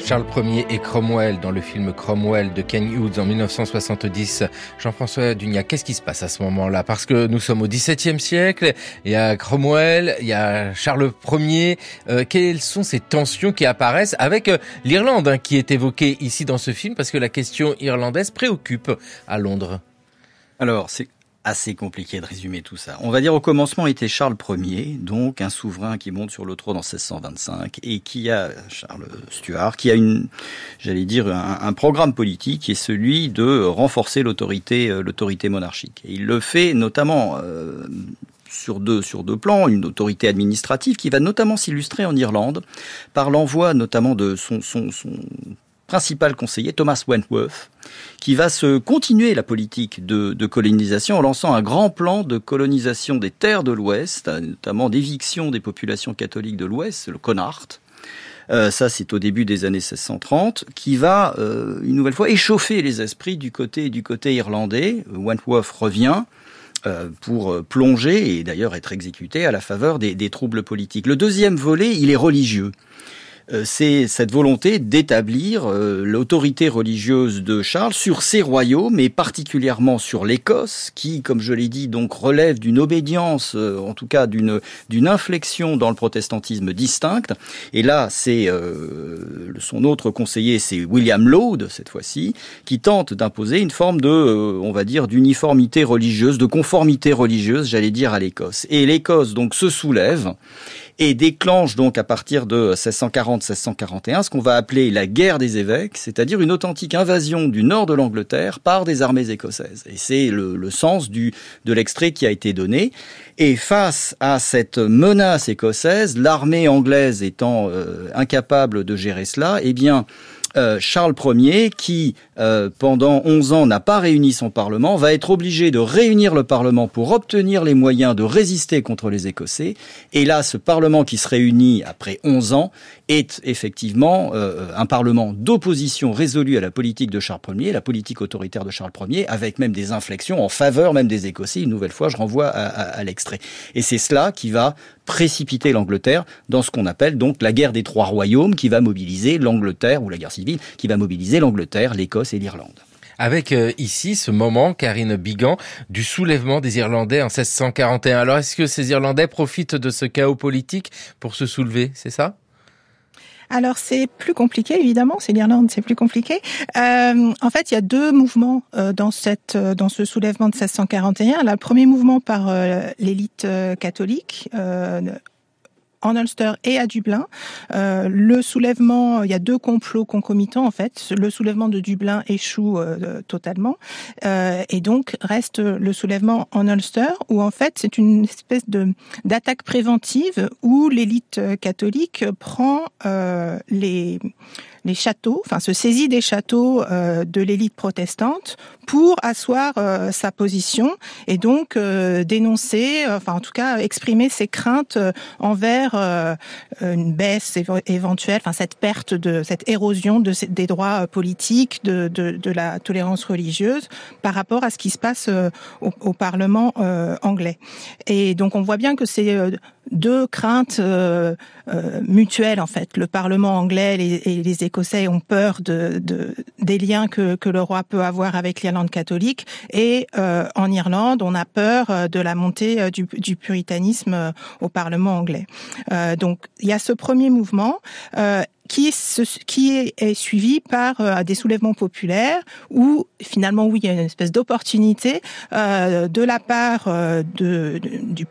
Speaker 2: Charles Ier et Cromwell dans le film Cromwell de Ken Hughes en 1970. Jean-François Dunia, qu'est-ce qui se passe à ce moment-là? Parce que nous sommes au XVIIe siècle, il y a Cromwell, il y a Charles Ier. Euh, quelles sont ces tensions qui apparaissent avec euh, l'Irlande hein, qui est évoquée ici dans ce film Parce que la question irlandaise préoccupe à Londres.
Speaker 8: Alors, c'est assez compliqué de résumer tout ça. On va dire au commencement était Charles Ier, donc un souverain qui monte sur le trône en 1625 et qui a Charles Stuart, qui a une, j'allais dire un, programme politique qui est celui de renforcer l'autorité, euh, l'autorité monarchique. Et il le fait notamment euh, sur deux, sur deux plans, une autorité administrative qui va notamment s'illustrer en Irlande par l'envoi notamment de son principal conseiller, Thomas Wentworth, qui va se continuer la politique de, colonisation en lançant un grand plan de colonisation des terres de l'Ouest, notamment d'éviction des populations catholiques de l'Ouest, le Connacht. Euh, ça, c'est au début des années 1630, qui va euh, une nouvelle fois échauffer les esprits du côté du côté irlandais. Wentworth revient. Euh, pour plonger et d'ailleurs être exécuté à la faveur des, des troubles politiques. Le deuxième volet, il est religieux. Euh, c'est cette volonté d'établir euh, l'autorité religieuse de Charles sur ses royaumes et particulièrement sur l'Écosse, qui, comme je l'ai dit, donc relève d'une obédience, euh, en tout cas d'une d'une inflexion dans le protestantisme distincte. Et là, c'est son autre conseiller, c'est William Laud cette fois-ci, qui tente d'imposer une forme de, on va dire, d'uniformité religieuse, de conformité religieuse, j'allais dire, à l'Écosse. Et l'Écosse donc se soulève et déclenche donc à partir de 1640-1641 ce qu'on va appeler la guerre des évêques, c'est-à-dire une authentique invasion du nord de l'Angleterre par des armées écossaises. Et c'est le, le, sens du, de l'extrait qui a été donné. Et face à cette menace écossaise, l'armée anglaise étant euh, incapable de gérer cela, eh bien, euh, Charles Ier, qui euh, pendant 11 ans n'a pas réuni son Parlement, va être obligé de réunir le Parlement pour obtenir les moyens de résister contre les Écossais. Et là, ce Parlement qui se réunit après 11 ans est effectivement euh, un Parlement d'opposition résolue à la politique de Charles Ier, la politique autoritaire de Charles Ier, avec même des inflexions en faveur même des Écossais. Une nouvelle fois, je renvoie à, à l'extrait. Et c'est cela qui va précipiter l'Angleterre dans ce qu'on appelle donc la guerre des trois royaumes qui va mobiliser l'Angleterre, ou la guerre civile, qui va mobiliser l'Angleterre, l'Écosse et l'Irlande
Speaker 2: avec euh, ici ce moment, Karine Bigan, du soulèvement des Irlandais en 1641. Alors est-ce que ces Irlandais profitent de ce chaos politique pour se soulever, c'est ça?
Speaker 9: Alors c'est plus compliqué évidemment, c'est l'Irlande, c'est plus compliqué. Euh, en fait, il y a deux mouvements euh, dans cette euh, dans ce soulèvement de 1641. Là, le premier mouvement par l'élite catholique en Ulster et à Dublin. Euh, le soulèvement, il y a deux complots concomitants en fait. Le soulèvement de Dublin échoue euh, totalement euh, et donc reste le soulèvement en Ulster où en fait c'est une espèce de d'attaque préventive où l'élite catholique prend les les châteaux, enfin se saisit des châteaux euh, de l'élite protestante pour asseoir euh, sa position et donc euh, dénoncer, enfin en tout cas exprimer ses craintes envers une baisse éventuelle, enfin cette perte de cette érosion de, des droits politiques, de, de, de, la tolérance religieuse par rapport à ce qui se passe au, au, Parlement anglais. Et donc on voit bien que c'est deux craintes euh, euh, mutuelles en fait. Le Parlement anglais et les, Écossais ont peur de, de, des liens que, le roi peut avoir avec l'Irlande catholique et euh, en Irlande on a peur de la montée du, du puritanisme au Parlement anglais. donc il y a ce premier mouvement qui, qui est, suivi par des soulèvements populaires où finalement oui il y a une espèce d'opportunité de la part de, du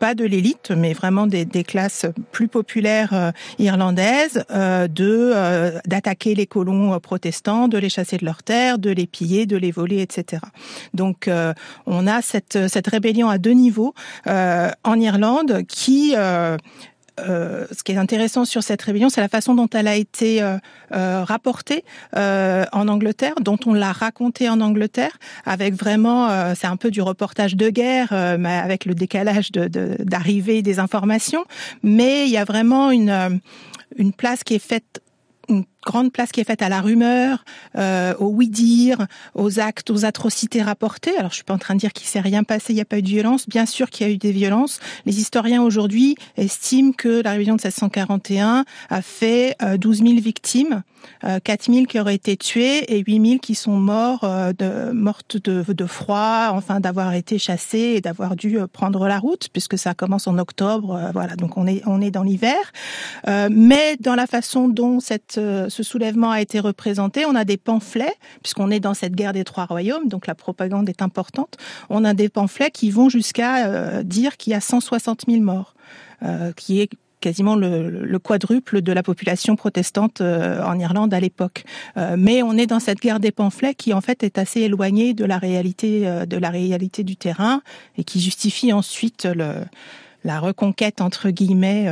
Speaker 9: pas de l'élite, mais vraiment des, classes plus populaires euh, irlandaises, euh, de euh, d'attaquer les colons protestants, de les chasser de leurs terres, de les piller, de les voler, etc. Donc on a cette cette rébellion à deux niveaux en Irlande qui euh, ce qui est intéressant sur cette rébellion, c'est la façon dont elle a été euh, euh, rapportée en Angleterre, dont on l'a racontée en Angleterre, avec vraiment, c'est un peu du reportage de guerre, mais avec le décalage d'arrivée de, des informations. Mais il y a vraiment une une place qui est faite une grande place qui est faite à la rumeur, euh, au oui-dire, aux actes, aux atrocités rapportées. Alors, je suis pas en train de dire qu'il s'est rien passé, il n'y a pas eu de violence. Bien sûr qu'il y a eu des violences. Les historiens aujourd'hui estiment que la révision de 1641 a fait 12 euh, 000 victimes, euh, 4 000 qui auraient été tuées et 8 000 qui sont morts, euh, de, mortes de, de froid, enfin d'avoir été chassées et d'avoir dû euh, prendre la route, puisque ça commence en octobre. Euh, voilà, donc on est on est dans l'hiver. mais dans la façon dont cette ce soulèvement a été représenté. On a des pamphlets, puisqu'on est dans cette guerre des trois royaumes, donc la propagande est importante. On a des pamphlets qui vont jusqu'à euh, dire qu'il y a 160 000 morts, euh, qui est quasiment le, quadruple de la population protestante euh, en Irlande à l'époque. mais on est dans cette guerre des pamphlets qui en fait est assez éloignée de la réalité de la réalité du terrain et qui justifie ensuite la reconquête entre guillemets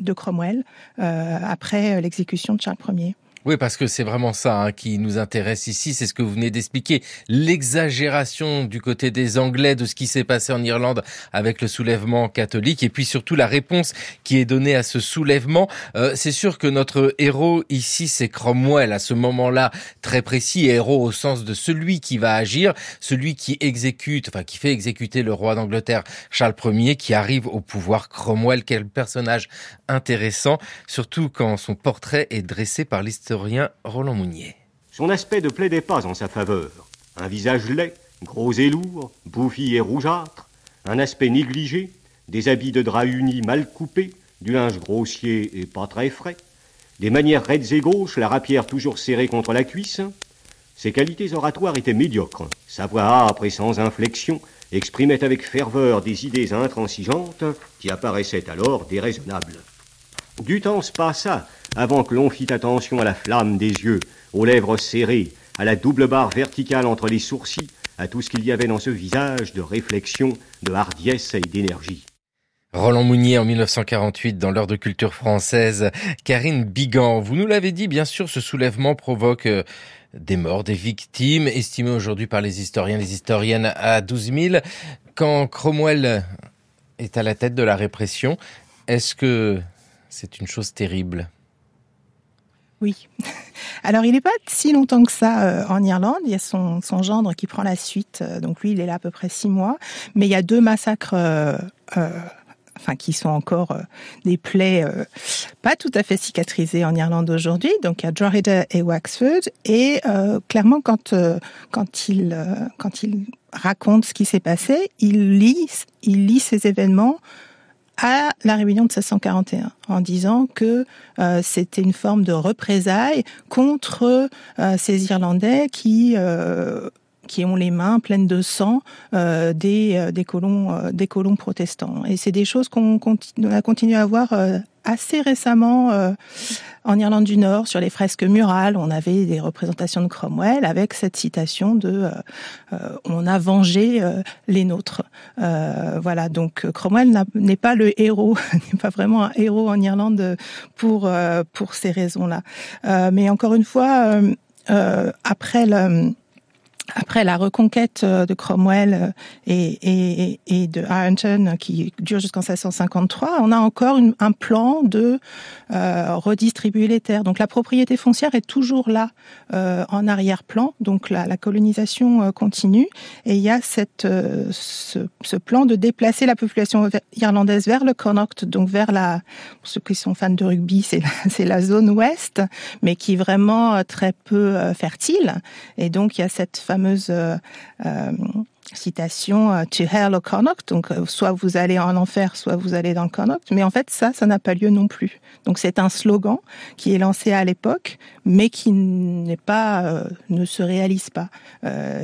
Speaker 9: de Cromwell euh, après l'exécution de Charles Ier.
Speaker 2: Oui, parce que c'est vraiment ça hein, qui nous intéresse ici, c'est ce que vous venez d'expliquer, l'exagération du côté des Anglais de ce qui s'est passé en Irlande avec le soulèvement catholique, et puis surtout la réponse qui est donnée à ce soulèvement. Euh, c'est sûr que notre héros ici, c'est Cromwell, à ce moment-là très précis, héros au sens de celui qui va agir, celui qui exécute, enfin qui fait exécuter le roi d'Angleterre Charles Ier, qui arrive au pouvoir. Cromwell, quel personnage intéressant, surtout quand son portrait est dressé par l'histoire Roland Mounier.
Speaker 13: Son aspect ne plaidait pas en sa faveur. Un visage laid, gros et lourd, bouffi et rougeâtre, un aspect négligé, des habits de drap unis mal coupés, du linge grossier et pas très frais, des manières raides et gauches, la rapière toujours serrée contre la cuisse. Ses qualités oratoires étaient médiocres. Sa voix âpre et sans inflexion exprimait avec ferveur des idées intransigeantes qui apparaissaient alors déraisonnables. Du temps se passa avant que l'on fît attention à la flamme des yeux, aux lèvres serrées, à la double barre verticale entre les sourcils, à tout ce qu'il y avait dans ce visage de réflexion, de hardiesse et d'énergie.
Speaker 2: Roland Mounier en 1948 dans l'heure de culture française. Karine Bigan, vous nous l'avez dit, bien sûr, ce soulèvement provoque euh, des morts, des victimes, estimées aujourd'hui par les historiens, les historiennes à 12 000. Quand Cromwell est à la tête de la répression, est-ce que c'est une chose terrible
Speaker 9: Oui. Alors, il n'est pas si longtemps que ça euh, en Irlande. Il y a son, gendre qui prend la suite. Euh, donc, lui, il est là à peu près six mois. Mais il y a deux massacres euh, enfin qui sont encore des plaies pas tout à fait cicatrisées en Irlande aujourd'hui. Donc il y a Drogheda et Waxford et clairement quand quand il quand il raconte ce qui s'est passé, il lit il lit ces événements à la réunion de 1641 en disant que euh, c'était une forme de représailles contre euh, ces Irlandais qui euh, qui ont les mains pleines de sang euh, des, euh, des colons euh, des colons protestants. Et c'est des choses qu'on continue, a continué à voir assez récemment euh, en Irlande du Nord sur les fresques murales. On avait des représentations de Cromwell avec cette citation de euh, "On a vengé les nôtres". voilà, donc Cromwell n'est pas le héros, n'est pas vraiment un héros en Irlande pour pour ces raisons-là. mais encore une fois, après le après la reconquête euh, de Cromwell euh, et, de Ironton qui dure jusqu'en 1653, on a encore un plan de euh, redistribuer les terres. Donc la propriété foncière est toujours là euh, en arrière-plan, donc la, colonisation euh, continue et il y a cette, ce, plan de déplacer la population irlandaise vers le Connaught, donc vers la, pour ceux qui sont fans de rugby, c'est la, la zone ouest, mais qui est vraiment très peu fertile. Et donc il y a cette fameuse fameuse euh, euh, citation euh, to hell or Connaught, donc soit vous allez en enfer, soit vous allez dans le Connaught, mais en fait ça, ça n'a pas lieu non plus. Donc c'est un slogan qui est lancé à l'époque, mais qui n'est pas, ne se réalise pas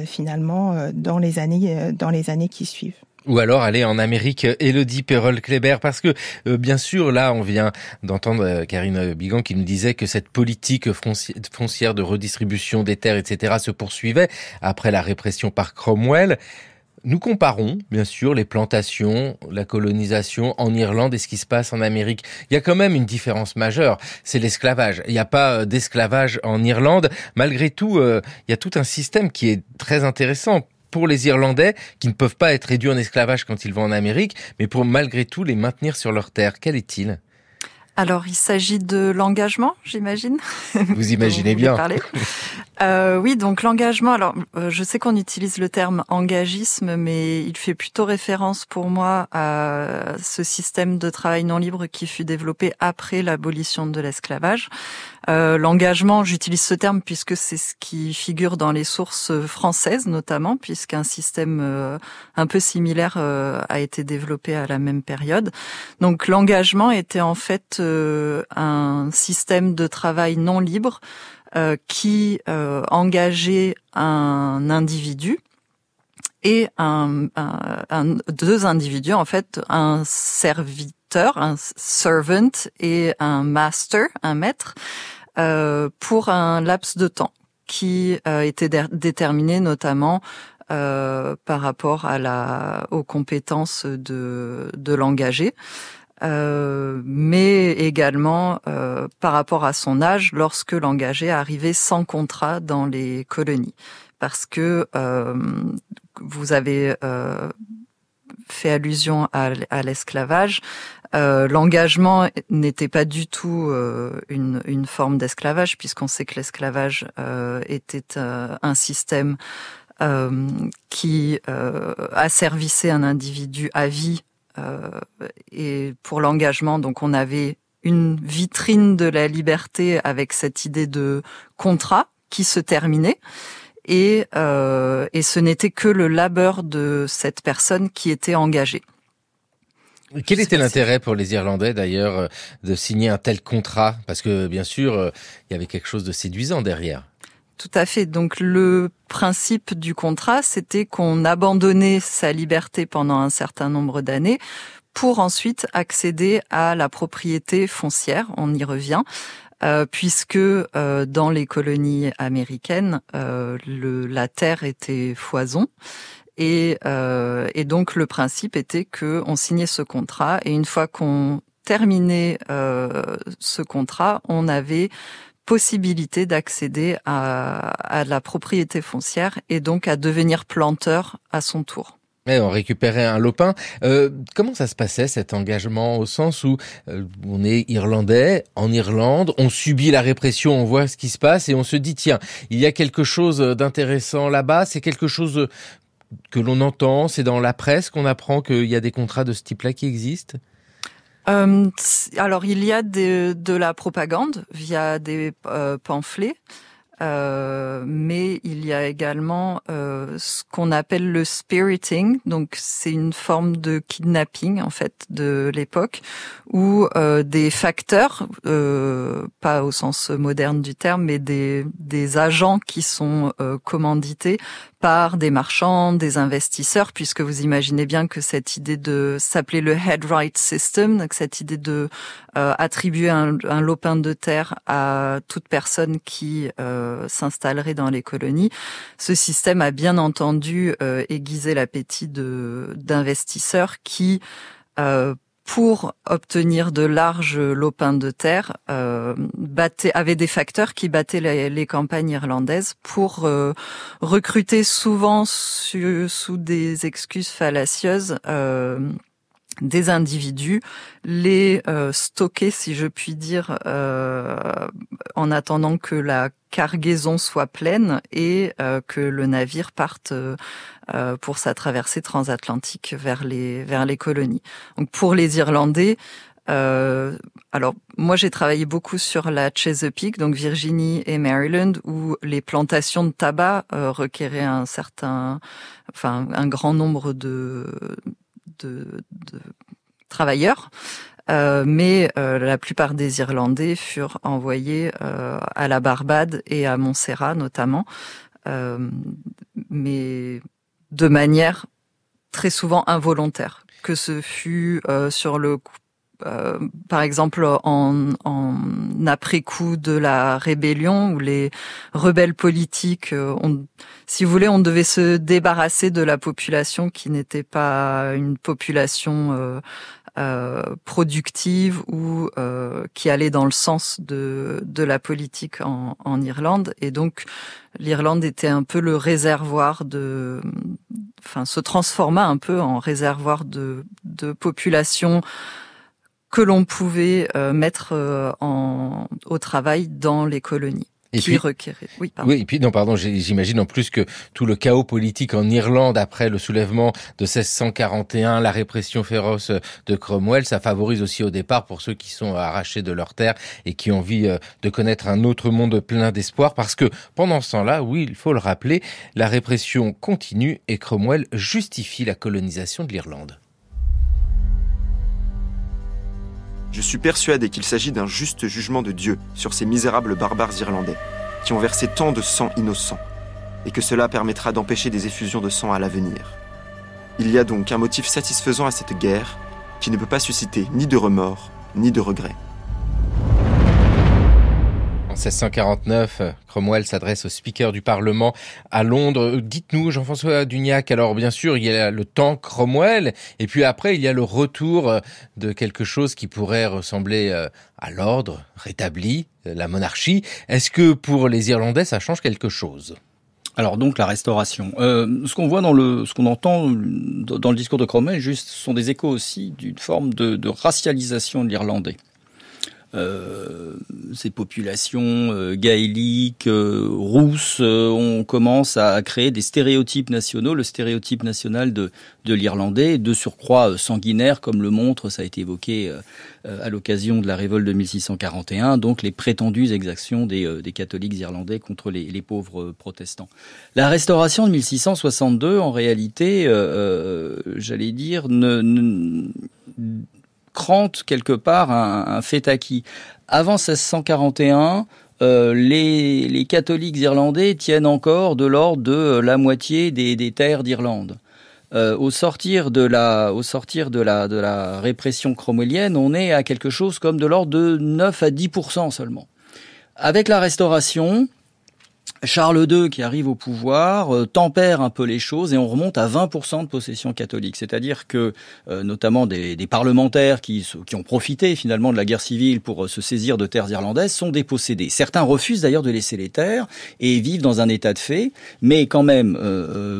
Speaker 9: finalement dans les années, dans les années qui suivent.
Speaker 2: Ou alors aller en Amérique, Elodie Perrol-Kléber, parce que euh, bien sûr, là, on vient d'entendre euh, Karine Bigan qui nous disait que cette politique foncière de redistribution des terres, etc., se poursuivait après la répression par Cromwell. Nous comparons, bien sûr, les plantations, la colonisation en Irlande et ce qui se passe en Amérique. Il y a quand même une différence majeure, c'est l'esclavage. Il n'y a pas euh, d'esclavage en Irlande. Malgré tout, il y a tout un système qui est très intéressant pour les Irlandais qui ne peuvent pas être réduits en esclavage quand ils vont en Amérique, mais pour malgré tout les maintenir sur leur terre. Quel est-il?
Speaker 11: Alors, il s'agit de l'engagement, j'imagine.
Speaker 2: Vous imaginez bien.
Speaker 11: euh, oui, donc l'engagement. Alors, euh, je sais qu'on utilise le terme engagisme, mais il fait plutôt référence pour moi à ce système de travail non libre qui fut développé après l'abolition de l'esclavage. Euh, l'engagement, j'utilise ce terme puisque c'est ce qui figure dans les sources françaises notamment, puisqu'un système euh, un peu similaire euh, a été développé à la même période. Donc l'engagement était en fait euh, un système de travail non libre euh, qui engageait un individu et un, un, deux individus, en fait, un serviteur, un servant et un master, un maître, pour un laps de temps qui euh, était déterminé notamment euh, par rapport à la, aux compétences de, de l'engagé. Euh, mais également euh, par rapport à son âge lorsque l'engagé arrivait sans contrat dans les colonies. Parce que euh, vous avez euh, fait allusion à l'esclavage, euh, l'engagement n'était pas du tout euh, une, forme d'esclavage, puisqu'on sait que l'esclavage était un système qui asservissait un individu à vie euh, et pour l'engagement, donc on avait une vitrine de la liberté avec cette idée de contrat qui se terminait. Et, euh, et ce n'était que le labeur de cette personne qui était engagée.
Speaker 2: Quel était l'intérêt pour les Irlandais d'ailleurs de signer un tel contrat? Parce que bien sûr, il y avait quelque chose de séduisant derrière.
Speaker 11: Tout à fait. Donc le principe du contrat, c'était qu'on abandonnait sa liberté pendant un certain nombre d'années pour ensuite accéder à la propriété foncière. On y revient. Euh, puisque euh, dans les colonies américaines, euh, le, la terre était foison Et, euh, et donc le principe était que on signait ce contrat et une fois qu'on terminait euh, ce contrat, on avait possibilité d'accéder à, à la propriété foncière et donc à devenir planteur à son tour.
Speaker 2: Ouais, on récupérait un lopin. Euh, comment ça se passait cet engagement au sens où euh, on est irlandais en Irlande, on subit la répression, on voit ce qui se passe et on se dit tiens, il y a quelque chose d'intéressant là-bas, c'est quelque chose que l'on entend, c'est dans la presse qu'on apprend qu'il y a des contrats de ce type-là qui existent?
Speaker 11: Euh, alors il y a de, la propagande via des euh, pamphlets. Euh, il y a également euh, ce qu'on appelle le spiriting, donc c'est une forme de kidnapping en fait de l'époque, où euh, des facteurs, euh, pas au sens moderne du terme, mais des, des agents qui sont commandités par des marchands, des investisseurs, puisque vous imaginez bien que cette idée de s'appeler le head right system, donc cette idée de euh, attribuer un, lopin de terre à toute personne qui euh, s'installerait dans les colonies, ce système a bien entendu euh, aiguisé l'appétit d'investisseurs qui euh, pour obtenir de larges lopins de terre, euh, avait des facteurs qui battaient les, campagnes irlandaises pour recruter souvent sous des excuses fallacieuses des individus, les euh, stocker, si je puis dire, euh, en attendant que la cargaison soit pleine et euh, que le navire parte euh, pour sa traversée transatlantique vers les vers les colonies. Donc pour les Irlandais, euh, alors moi j'ai travaillé beaucoup sur la Chesapeake, donc Virginie et Maryland, où les plantations de tabac euh, requéraient un certain, enfin un grand nombre de de, de travailleurs. Euh, mais euh, la plupart des Irlandais furent envoyés euh, à la Barbade et à Montserrat notamment, mais de manière très souvent involontaire, que ce fut sur le euh, par exemple en, en après-coup de la rébellion où les rebelles politiques, euh, on, si vous voulez, on devait se débarrasser de la population qui n'était pas une population euh, euh productive ou qui allait dans le sens de, de la politique en, en Irlande. Et donc l'Irlande était un peu le réservoir de, enfin se transforma un peu en réservoir de, de population que l'on pouvait euh, mettre euh, en, au travail dans les colonies. Et puis,
Speaker 2: Oui, oui, et puis non, pardon, j'imagine en plus que tout le chaos politique en Irlande après le soulèvement de 1641, la répression féroce de Cromwell, ça favorise aussi au départ pour ceux qui sont arrachés de leur terre et qui ont envie euh, de connaître un autre monde plein d'espoir, parce que pendant ce temps-là, oui, il faut le rappeler, la répression continue et Cromwell justifie la colonisation de l'Irlande.
Speaker 10: Je suis persuadé qu'il s'agit d'un juste jugement de Dieu sur ces misérables barbares irlandais, qui ont versé tant de sang innocent, et que cela permettra d'empêcher des effusions de sang à l'avenir. Il y a donc un motif satisfaisant à cette guerre qui ne peut pas susciter ni de remords, ni de regrets.
Speaker 2: 1649, Cromwell s'adresse au speaker du Parlement à Londres. Dites-nous, Jean-François Dugnac, alors bien sûr, il y a le temps Cromwell, et puis après, il y a le retour de quelque chose qui pourrait ressembler euh, à l'ordre rétabli, la monarchie. Est-ce que pour les Irlandais, ça change quelque chose?
Speaker 8: Alors donc la restauration. Euh, ce qu'on voit dans le, ce qu'on entend dans le discours de Cromwell, juste, sont des échos aussi d'une forme de racialisation de l'Irlandais. Euh, ces populations euh, gaéliques, euh, rousses, on commence à créer des stéréotypes nationaux, le stéréotype national de, l'Irlandais, de surcroît sanguinaire, comme le montre, ça a été évoqué à l'occasion de la révolte de 1641, donc les prétendues exactions des, catholiques irlandais contre les, pauvres protestants. La restauration de 1662, en réalité, j'allais dire, ne crante quelque part un, fait acquis. Avant 1641, euh, les, les, catholiques irlandais tiennent encore de l'ordre de la moitié des, terres d'Irlande. Euh, au sortir de la répression cromwellienne, on est à quelque chose comme de l'ordre de 9 à 10% seulement. Avec la Restauration, Charles II qui arrive au pouvoir euh, tempère un peu les choses et on remonte à 20% de possession catholique. C'est-à-dire que euh, notamment des, parlementaires qui, qui ont profité finalement de la guerre civile pour euh, se saisir de terres irlandaises sont dépossédés. Certains refusent d'ailleurs de laisser les terres et vivent dans un état de fait, mais quand même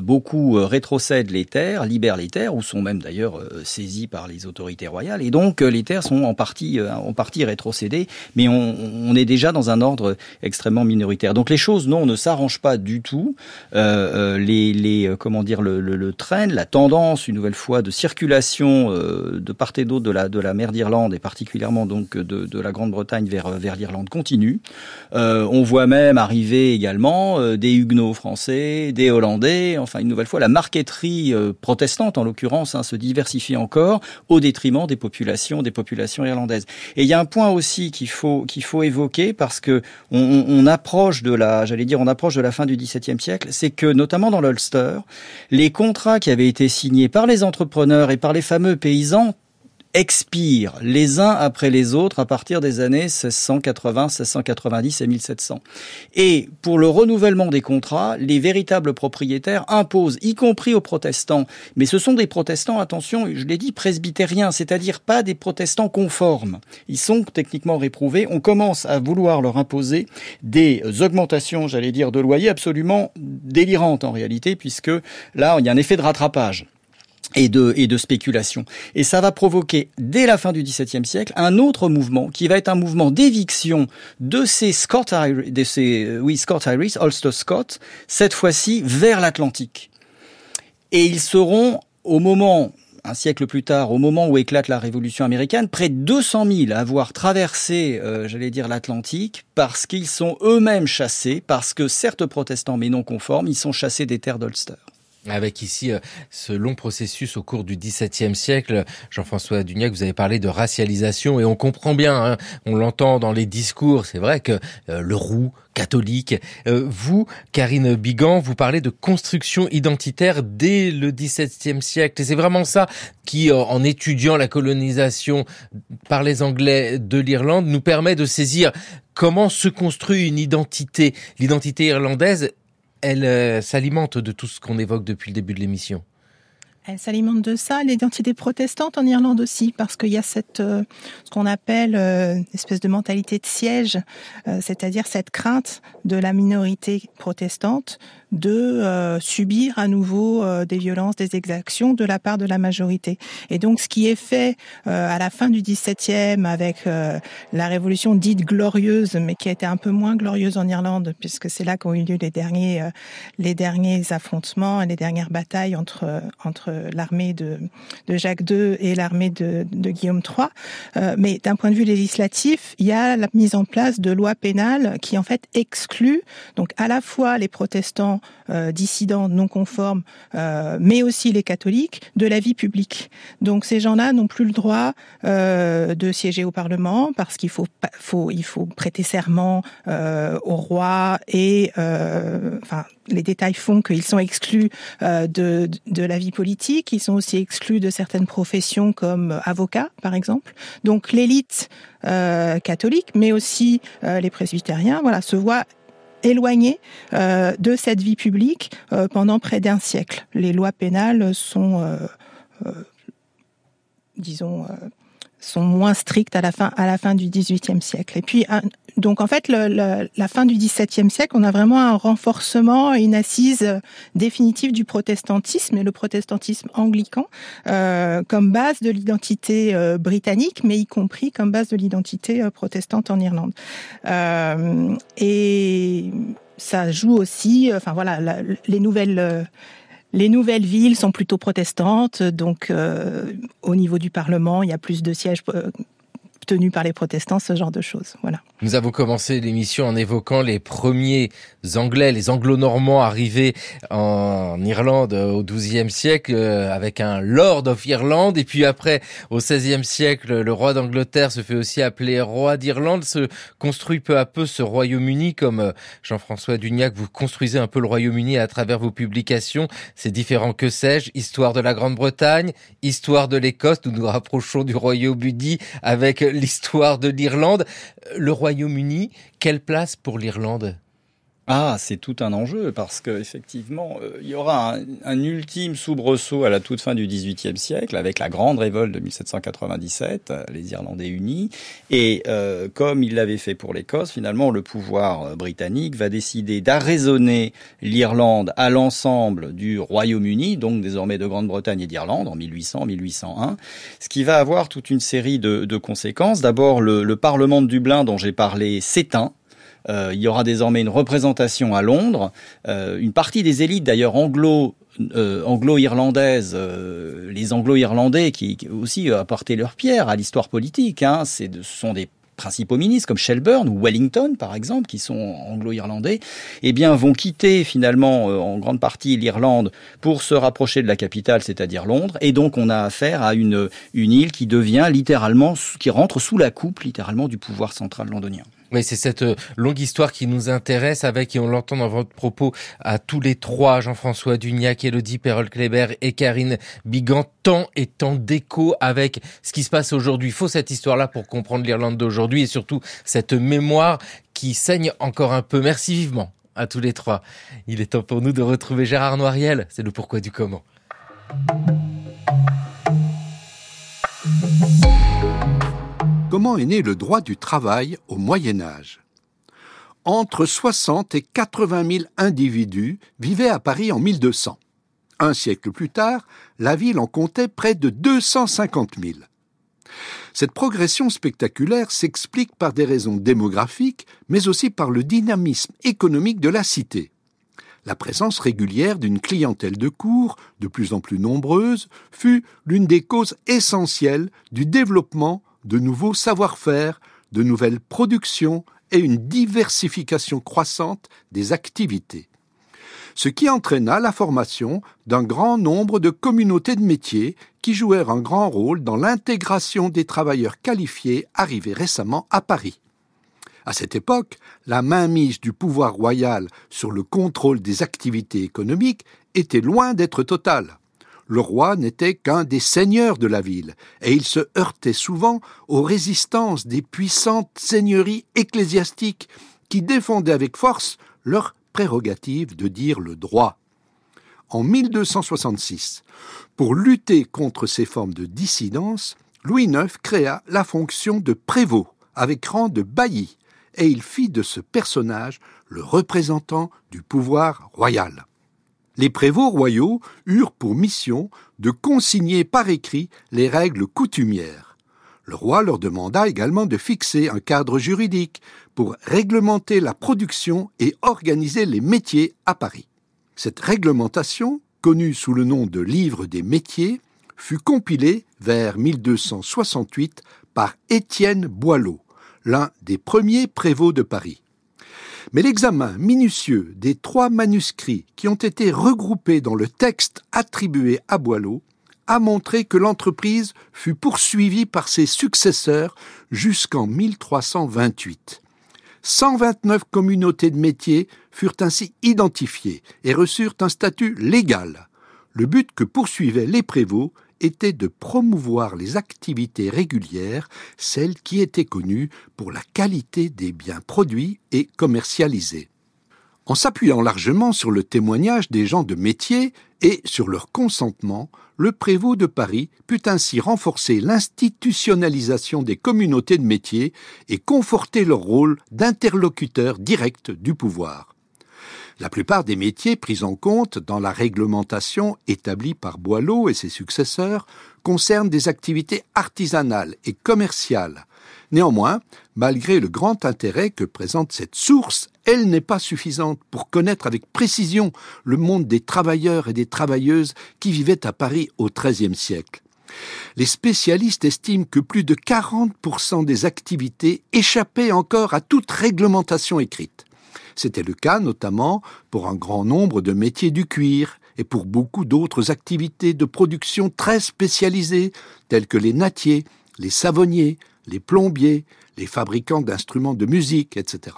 Speaker 8: beaucoup rétrocèdent les terres, libèrent les terres ou sont même d'ailleurs saisis par les autorités royales et donc les terres sont en partie en partie rétrocédées, mais on, on est déjà dans un ordre extrêmement minoritaire. Donc les choses non ne s'arrange pas du tout. Euh, euh, les, euh, comment dire, le, le, train, la tendance, une nouvelle fois, de circulation de part et d'autre de la, de la mer d'Irlande et particulièrement donc de, de la Grande-Bretagne vers, vers l'Irlande continue. On voit même arriver également des Huguenots français, des Hollandais. Enfin, une nouvelle fois, la marqueterie protestante, en l'occurrence, hein, se diversifie encore au détriment des populations, des populations irlandaises. Et il y a un point aussi qu'il faut qu'il faut évoquer parce que on, on approche de la, j'allais dire on approche de la fin du XVIIe siècle, c'est que notamment dans l'Ulster, les contrats qui avaient été signés par les entrepreneurs et par les fameux paysans expirent les uns après les autres à partir des années 1680, 1690 et 1700. Et pour le renouvellement des contrats, les véritables propriétaires imposent, y compris aux protestants, mais ce sont des protestants, attention, je l'ai dit, presbytériens, c'est-à-dire pas des protestants conformes. Ils sont techniquement réprouvés. On commence à vouloir leur imposer des augmentations, j'allais dire, de loyer absolument délirantes en réalité, puisque là, il y a un effet de rattrapage et de, spéculation. Et ça va provoquer, dès la fin du XVIIe siècle, un autre mouvement qui va être un mouvement d'éviction de ces Scott, de ces, euh, oui, Scott Irish, Ulster Scott, cette fois-ci vers l'Atlantique. Et ils seront, au moment, un siècle plus tard, au moment où éclate la Révolution américaine, près de 200 000 à avoir traversé, euh, j'allais dire, l'Atlantique, parce qu'ils sont eux-mêmes chassés, parce que certes protestants mais non conformes, ils sont chassés des terres d'Ulster.
Speaker 2: Avec ici euh, ce long processus au cours du XVIIe siècle, Jean-François Dugnac, vous avez parlé de racialisation et on comprend bien, hein, on l'entend dans les discours, c'est vrai que euh, le roux, catholique. Euh, vous, Karine Bigan, vous parlez de construction identitaire dès le XVIIe siècle. Et c'est vraiment ça qui, en étudiant la colonisation par les Anglais de l'Irlande, nous permet de saisir comment se construit une identité. L'identité irlandaise elle euh, s'alimente de tout ce qu'on évoque depuis le début de l'émission.
Speaker 9: Elle s'alimente de ça, l'identité protestante en Irlande aussi, parce qu'il y a cette euh, ce qu'on appelle euh, une espèce de mentalité de siège, c'est-à-dire cette crainte de la minorité protestante de euh, subir à nouveau euh, des violences, des exactions de la part de la majorité. Et donc, ce qui est fait euh, à la fin du XVIIe avec la révolution dite glorieuse, mais qui a été un peu moins glorieuse en Irlande, puisque c'est là qu'ont eu lieu les derniers les derniers affrontements et les dernières batailles entre entre l'armée de, de Jacques II et l'armée de, de Guillaume III. mais d'un point de vue législatif, il y a la mise en place de lois pénales qui en fait excluent donc à la fois les protestants euh, dissidents, non conformes, euh, mais aussi les catholiques, de la vie publique. Donc ces gens-là n'ont plus le droit euh, de siéger au Parlement parce qu'il faut, il faut prêter serment au roi et, enfin, les détails font qu'ils sont exclus de, de la vie politique. Ils sont aussi exclus de certaines professions comme avocat, par exemple. Donc l'élite catholique, mais aussi les presbytériens, voilà, se voient éloignés euh, de cette vie publique euh, pendant près d'un siècle. Les lois pénales sont, euh, disons, sont moins strictes à la fin à la fin du XVIIIe siècle. Et puis donc en fait la fin du XVIIe siècle, on a vraiment un renforcement, une assise définitive du protestantisme et le protestantisme anglican euh, comme base de l'identité euh, britannique, mais y compris comme base de l'identité euh, protestante en Irlande. Euh, et ça joue aussi, enfin voilà, les nouvelles les nouvelles villes sont plutôt protestantes, donc euh, au niveau du Parlement, il y a plus de sièges euh, tenus par les protestants, ce genre de choses. Voilà.
Speaker 2: Nous avons commencé l'émission en évoquant les premiers Anglais, les Anglo-Normands arrivés en Irlande au XIIe siècle euh, avec un Lord of Ireland. Et puis après, au XVIe siècle, le roi d'Angleterre se fait aussi appeler roi d'Irlande. Se construit peu à peu ce Royaume-Uni, comme euh, Jean-François Dugnac, vous construisez un peu le Royaume-Uni à travers vos publications. C'est différent que sais-je. Histoire de la Grande-Bretagne, histoire de l'Écosse. Nous nous rapprochons du Royaume-Uni avec l'histoire de l'Irlande. Le Royaume-Uni, quelle place pour l'Irlande?
Speaker 8: Ah, c'est tout un enjeu parce que effectivement, euh, il y aura un, un, ultime soubresaut à la toute fin du XVIIIe siècle avec la grande révolte de 1797, euh, les Irlandais unis, et euh, comme il l'avait fait pour l'Écosse, finalement, le pouvoir euh, britannique va décider d'arraisonner l'Irlande à l'ensemble du Royaume-Uni, donc désormais de Grande-Bretagne et d'Irlande en 1800-1801, ce qui va avoir toute une série de, de conséquences. D'abord, le, le Parlement de Dublin dont j'ai parlé s'éteint euh, il y aura désormais une représentation à Londres. Euh, une partie des élites, d'ailleurs anglo euh, anglo-irlandaises, euh, les anglo-irlandais qui, qui, aussi apporté leur pierre à l'histoire politique. Hein, ce sont des principaux ministres comme Shelburne ou Wellington par exemple qui sont anglo-irlandais eh bien vont quitter finalement euh, en grande partie l'Irlande pour se rapprocher de la capitale c'est-à-dire Londres et donc on a affaire à une une île qui devient littéralement qui rentre sous la coupe littéralement du pouvoir central londonien.
Speaker 2: Oui, c'est cette euh, longue histoire qui nous intéresse avec, et on l'entend dans votre propos, à tous les trois, Jean-François Dugnac, Elodie Perrol-Kléber et Karine Bigant, tant et tant d'écho avec ce qui se passe aujourd'hui. Il faut cette histoire-là pour comprendre l'Irlande d'aujourd'hui et surtout cette mémoire qui saigne encore un peu. Merci vivement à tous les trois. Il est temps pour nous de retrouver Gérard Noiriel. C'est le pourquoi du comment.
Speaker 14: Comment est né le droit du travail au Moyen Âge? Entre 60 et 80 000 individus vivaient à Paris en 1200. Un siècle plus tard, la ville en comptait près de 250 000. Cette progression spectaculaire s'explique par des raisons démographiques, mais aussi par le dynamisme économique de la cité. La présence régulière d'une clientèle de cours, de plus en plus nombreuse, fut l'une des causes essentielles du développement de nouveaux savoir-faire, de nouvelles productions et une diversification croissante des activités. Ce qui entraîna la formation d'un grand nombre de communautés de métiers qui jouèrent un grand rôle dans l'intégration des travailleurs qualifiés arrivés récemment à Paris. À cette époque, la mainmise du pouvoir royal sur le contrôle des activités économiques était loin d'être totale le roi n'était qu'un des seigneurs de la ville, et il se heurtait souvent aux résistances des puissantes seigneuries ecclésiastiques qui défendaient avec force leur prérogative de dire le droit. En 1266, pour lutter contre ces formes de dissidence, Louis IX créa la fonction de prévôt, avec rang de bailli, et il fit de ce personnage le représentant du pouvoir royal les prévôts royaux eurent pour mission de consigner par écrit les règles coutumières. Le roi leur demanda également de fixer un cadre juridique pour réglementer la production et organiser les métiers à Paris. Cette réglementation, connue sous le nom de Livre des métiers, fut compilée vers 1268 par Étienne Boileau, l'un des premiers prévôts de Paris. Mais l'examen minutieux des trois manuscrits qui ont été regroupés dans le texte attribué à Boileau a montré que l'entreprise fut poursuivie par ses successeurs jusqu'en 1328. 129 communautés de métiers furent ainsi identifiées et reçurent un statut légal. Le but que poursuivaient les prévôts était de promouvoir les activités régulières, celles qui étaient connues pour la qualité des biens produits et commercialisés. En s'appuyant largement sur le témoignage des gens de métier et sur leur consentement, le prévôt de Paris put ainsi renforcer l'institutionnalisation des communautés de métiers et conforter leur rôle d'interlocuteur direct du pouvoir. La plupart des métiers pris en compte dans la réglementation établie par Boileau et ses successeurs concernent des activités artisanales et commerciales. Néanmoins, malgré le grand intérêt que présente cette source, elle n'est pas suffisante pour connaître avec précision le monde des travailleurs et des travailleuses qui vivaient à Paris au XIIIe siècle. Les spécialistes estiment que plus de 40% des activités échappaient encore à toute réglementation écrite. C'était le cas notamment pour un grand nombre de métiers du cuir et pour beaucoup d'autres activités de production très spécialisées, telles que les nattiers, les savonniers, les plombiers, les fabricants d'instruments de musique, etc.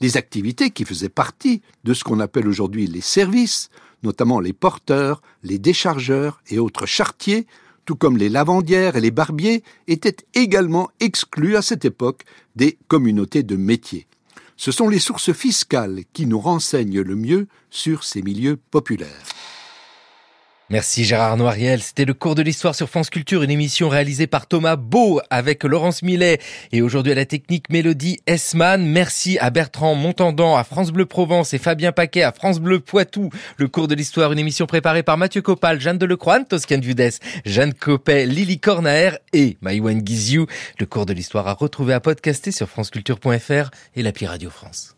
Speaker 14: Les activités qui faisaient partie de ce qu'on appelle aujourd'hui les services, notamment les porteurs, les déchargeurs et autres chartiers, tout comme les lavandières et les barbiers, étaient également exclus à cette époque des communautés de métiers. Ce sont les sources fiscales qui nous renseignent le mieux sur ces milieux populaires.
Speaker 2: Merci Gérard Noiriel. C'était le cours de l'histoire sur France Culture, une émission réalisée par Thomas Beau avec Laurence Millet et aujourd'hui à la technique Mélodie Esman. Merci à Bertrand Montandant, à France Bleu Provence et Fabien Paquet à France Bleu Poitou. Le cours de l'histoire, une émission préparée par Mathieu Copal, Jeanne Delecroix, Toscane Vudès, Jeanne Copet, Lily Cornaer et Maïwen Guiziou. Le cours de l'histoire à retrouver à podcaster sur franceculture.fr et l'appli Radio France.